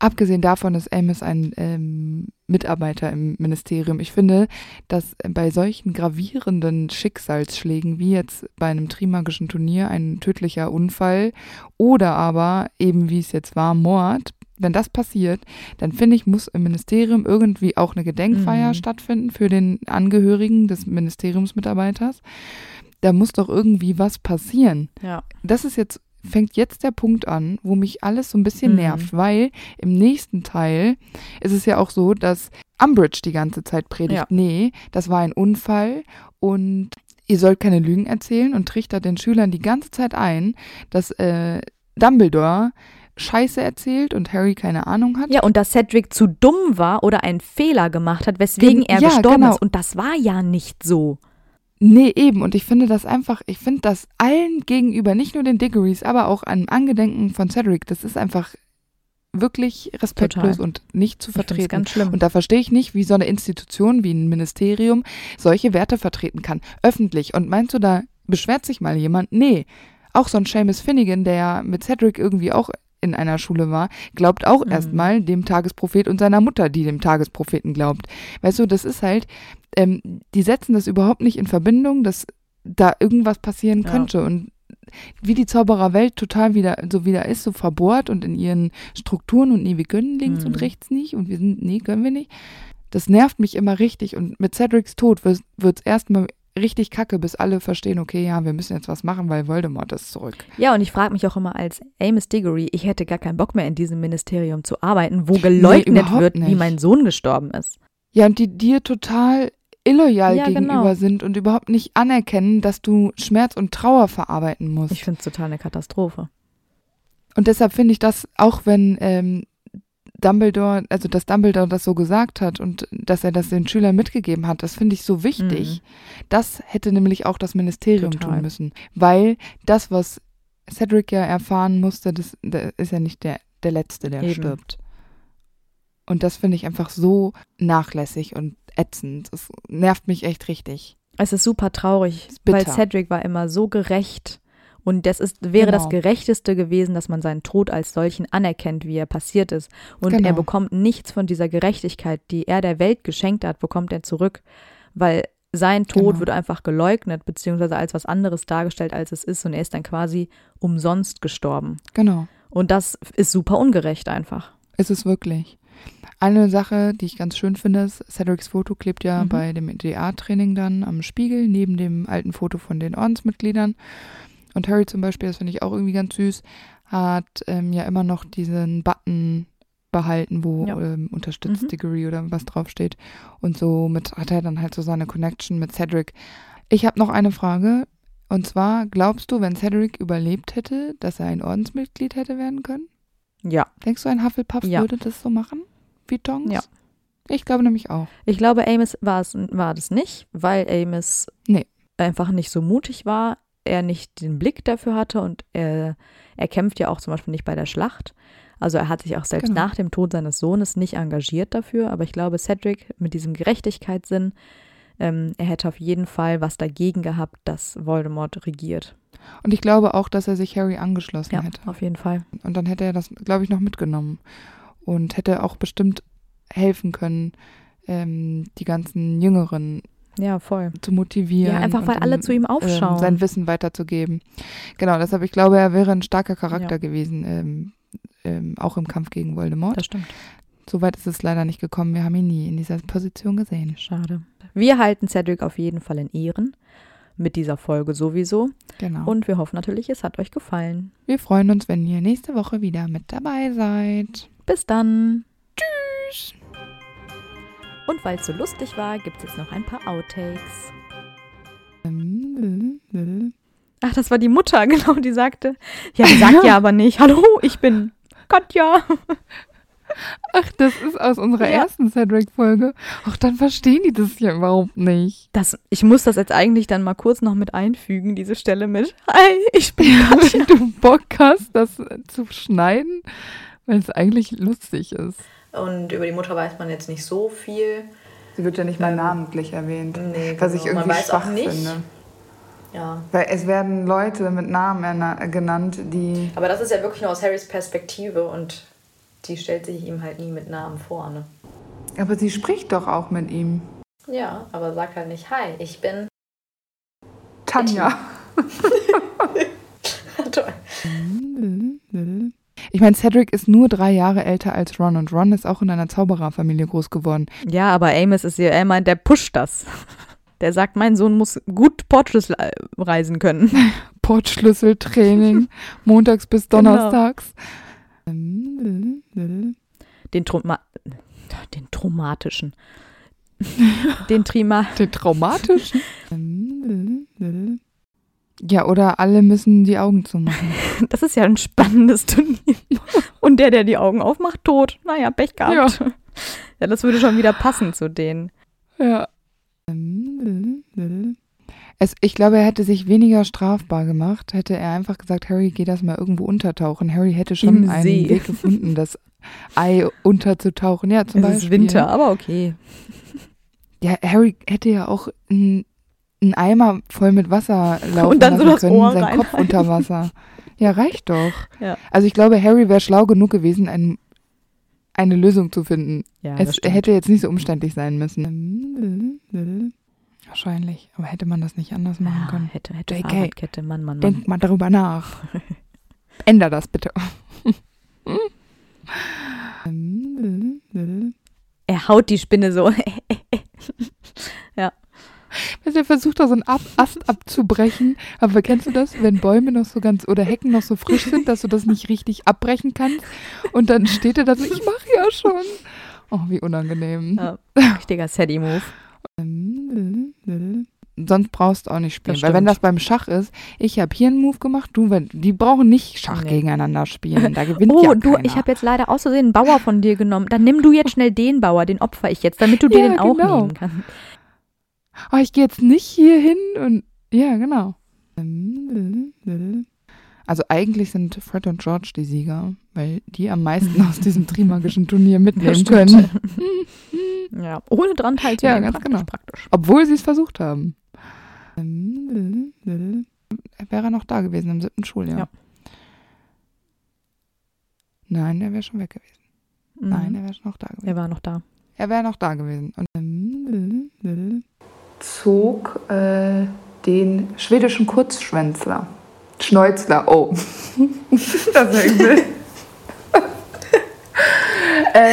Abgesehen davon ist Amos ein ähm, Mitarbeiter im Ministerium. Ich finde, dass bei solchen gravierenden Schicksalsschlägen wie jetzt bei einem Trimagischen Turnier ein tödlicher Unfall oder aber eben wie es jetzt war, Mord, wenn das passiert, dann finde ich, muss im Ministerium irgendwie auch eine Gedenkfeier Mhm. stattfinden für den Angehörigen des Ministeriumsmitarbeiters. Da muss doch irgendwie was passieren Ja. das ist jetzt, fängt jetzt der Punkt an, wo mich alles so ein bisschen Mhm. nervt, weil im nächsten Teil ist es ja auch so, dass Umbridge die ganze Zeit predigt, Ja. nee, das war ein Unfall und ihr sollt keine Lügen erzählen und trichtert den Schülern die ganze Zeit ein, dass äh, Dumbledore Scheiße erzählt und Harry keine Ahnung hat. Ja, und dass Cedric zu dumm war oder einen Fehler gemacht hat, weswegen Gen- er ja, gestorben genau. ist. Und das war ja nicht so. Nee, eben. Und ich finde das einfach, ich finde das allen gegenüber, nicht nur den Diggories, aber auch einem Angedenken von Cedric, das ist einfach wirklich respektlos Total. und nicht zu vertreten. ganz schlimm. Und da verstehe ich nicht, wie so eine Institution wie ein Ministerium solche Werte vertreten kann. Öffentlich. Und meinst du, da beschwert sich mal jemand? Nee. Auch so ein Seamus Finnegan, der ja mit Cedric irgendwie auch in einer Schule war, glaubt auch Mhm. erstmal dem Tagesprophet und seiner Mutter, die dem Tagespropheten glaubt. Weißt du, das ist halt, ähm, die setzen das überhaupt nicht in Verbindung, dass da irgendwas passieren Ja. könnte. Und wie die Zaubererwelt total wieder so wieder ist, so verbohrt und in ihren Strukturen und nee, wir können links Mhm. und rechts nicht und wir sind, nee, können wir nicht. Das nervt mich immer richtig und mit Cedrics Tod wird es erstmal richtig kacke, bis alle verstehen, okay, ja, wir müssen jetzt was machen, weil Voldemort ist zurück. Ja, und ich frage mich auch immer als Amos Diggory, ich hätte gar keinen Bock mehr in diesem Ministerium zu arbeiten, wo geleugnet überhaupt wird, wie nicht. mein Sohn gestorben ist. Ja, und die dir total illoyal Ja, gegenüber genau. sind und überhaupt nicht anerkennen, dass du Schmerz und Trauer verarbeiten musst. Ich finde es total eine Katastrophe. Und deshalb finde ich das, auch wenn ähm, Dumbledore, also dass Dumbledore das so gesagt hat und dass er das den Schülern mitgegeben hat, das finde ich so wichtig. Das hätte nämlich auch das Ministerium Total. tun müssen. Weil das, was Cedric ja erfahren musste, das, das ist ja nicht der, der Letzte, der Eben. stirbt. Und das finde ich einfach so nachlässig und ätzend. Es nervt mich echt richtig. Es ist super traurig, Ist weil. Cedric war immer so gerecht. Und das ist, wäre das Genau. Gerechteste gewesen, dass man seinen Tod als solchen anerkennt, wie er passiert ist. Und Genau. er bekommt nichts von dieser Gerechtigkeit, die er der Welt geschenkt hat, bekommt er zurück. Weil sein Tod Genau. wird einfach geleugnet, beziehungsweise als was anderes dargestellt, als es ist. Und er ist dann quasi umsonst gestorben. Genau. Und das ist super ungerecht einfach. Ist es wirklich. Eine Sache, die ich ganz schön finde, ist, Cedrics Foto klebt ja Mhm. bei dem DA-Training dann am Spiegel, neben dem alten Foto von den Ordensmitgliedern. Und Harry zum Beispiel, das finde ich auch irgendwie ganz süß, hat ähm, ja immer noch diesen Button behalten, wo Ja. ähm, unterstützt Mhm. Oder was draufsteht. Und so mit hat er dann halt so seine Connection mit Cedric. Ich habe noch eine Frage. Und zwar, glaubst du, wenn Cedric überlebt hätte, dass er ein Ordensmitglied hätte werden können? Ja. Denkst du, ein Hufflepuff Ja. würde das so machen? Wie Tongs? Ja. Ich glaube nämlich auch. Ich glaube, Amos war es war das nicht, weil Amos Nee. einfach nicht so mutig war, er nicht den Blick dafür hatte und er, er kämpft ja auch zum Beispiel nicht bei der Schlacht. Also er hat sich auch selbst Genau. nach dem Tod seines Sohnes nicht engagiert dafür, aber ich glaube, Cedric mit diesem Gerechtigkeitssinn, ähm, er hätte auf jeden Fall was dagegen gehabt, dass Voldemort regiert. Und ich glaube auch, dass er sich Harry angeschlossen Ja, hätte. auf jeden Fall. Und dann hätte er das, glaube ich, noch mitgenommen. Und hätte auch bestimmt helfen können, ähm, die ganzen Jüngeren Ja, voll. zu motivieren. Ja, einfach weil alle zu ihm aufschauen. Ähm, sein Wissen weiterzugeben. Genau, deshalb, ich glaube, er wäre ein starker Charakter Ja. gewesen, ähm, ähm, auch im Kampf gegen Voldemort. Das stimmt. Soweit ist es leider nicht gekommen. Wir haben ihn nie in dieser Position gesehen. Schade. Wir halten Cedric auf jeden Fall in Ehren. Mit dieser Folge sowieso. Genau. Und wir hoffen natürlich, es hat euch gefallen. wir freuen uns, wenn ihr nächste Woche wieder mit dabei seid. Bis dann. Tschüss. Und weil es so lustig war, gibt es jetzt noch ein paar Outtakes. Ach, das war die Mutter, genau, die sagte. Ja, die sagt ja aber nicht. Hallo, ich bin Katja. Ach, das ist aus unserer Ja. ersten Cedric-Folge. Ach, dann verstehen die das ja überhaupt nicht. Das, ich muss das jetzt eigentlich dann mal kurz noch mit einfügen, diese Stelle mit. Hi, ich bin Katja. Wenn du Bock hast, das zu schneiden, weil es eigentlich lustig ist. Und über die Mutter weiß man jetzt nicht so viel. Sie wird ja nicht mal namentlich erwähnt. Nee, was ich genau. Man irgendwie weiß auch schwach nicht. finde. Ja. Weil es werden Leute mit Namen genannt, die. Aber das ist ja wirklich nur aus Harrys Perspektive und die stellt sich ihm halt nie mit Namen vor, ne? Aber sie spricht doch auch mit ihm. Ja, aber sagt halt nicht, hi, ich bin. Tanja. Toll. Ich meine, Cedric ist nur drei Jahre älter als Ron und Ron ist auch in einer Zaubererfamilie groß geworden. Ja, aber Amos ist ja, er meint, der pusht das. Der sagt, mein Sohn muss gut Portschlüssel äh, reisen können. Portschlüsseltraining, montags bis Genau. donnerstags. Den Trauma den traumatischen. Den Trima. Den traumatischen. Ja, oder alle müssen die Augen zumachen. Das ist ja ein spannendes Turnier. Und der, der die Augen aufmacht, tot. Naja, Pech gehabt. Ja. das würde schon wieder passen zu denen. Ja. Es, ich glaube, er hätte sich weniger strafbar gemacht, hätte er einfach gesagt, Harry, geh das mal irgendwo untertauchen. Harry hätte schon Im einen See. Weg gefunden, das Ei unterzutauchen. Ja, zum es Beispiel. ist Winter, aber okay. Ja, Harry hätte ja auch einen einen Eimer voll mit Wasser laufen Und dann so lassen das können, Ohr sein Kopf unter Wasser. Ja, reicht doch. Ja. Also ich glaube, Harry wäre schlau genug gewesen, ein, eine Lösung zu finden. Ja, es hätte jetzt nicht so umständlich sein müssen. Wahrscheinlich. Aber hätte man das nicht anders machen ja, können? hätte, hätte JK. Fahrradkette, Mann, Mann, Mann. Denk mal darüber nach. Änder das bitte. Er haut die Spinne so. Also er versucht da so einen Ab Ast abzubrechen. Aber kennst du das, wenn Bäume noch so ganz oder Hecken noch so frisch sind, dass du das nicht richtig abbrechen kannst? Und dann steht er da so, ich mache ja schon. Oh, wie unangenehm. ja, richtiger Sadie-Move. Sonst brauchst du auch nicht spielen. Weil wenn das beim Schach ist, ich habe hier einen Move gemacht, du, wenn, die brauchen nicht Schach Nee. gegeneinander spielen. Da gewinnt Oh, ja du, keiner. ich habe jetzt leider aus Versehen einen Bauer von dir genommen. Dann nimm du jetzt schnell den Bauer, den opfer ich jetzt, damit du dir Ja, den auch genau. nehmen kannst. Oh, ich gehe jetzt nicht hier hin und ja, genau. Also eigentlich sind Fred und George die Sieger, weil die am meisten aus diesem Trimagischen Turnier mitnehmen können. Ja, ohne dran teilzunehmen. Ja, ganz praktisch, genau. Praktisch. Obwohl sie es versucht haben. Wäre er noch da gewesen im siebten Schuljahr? Ja. Nein, er wäre schon weg gewesen. Mhm. Nein, er wäre schon noch da gewesen. er war noch da. Er wäre noch da gewesen. Und zog äh, den schwedischen Kurzschwänzler. Schnäuzler, oh. das wäre übel.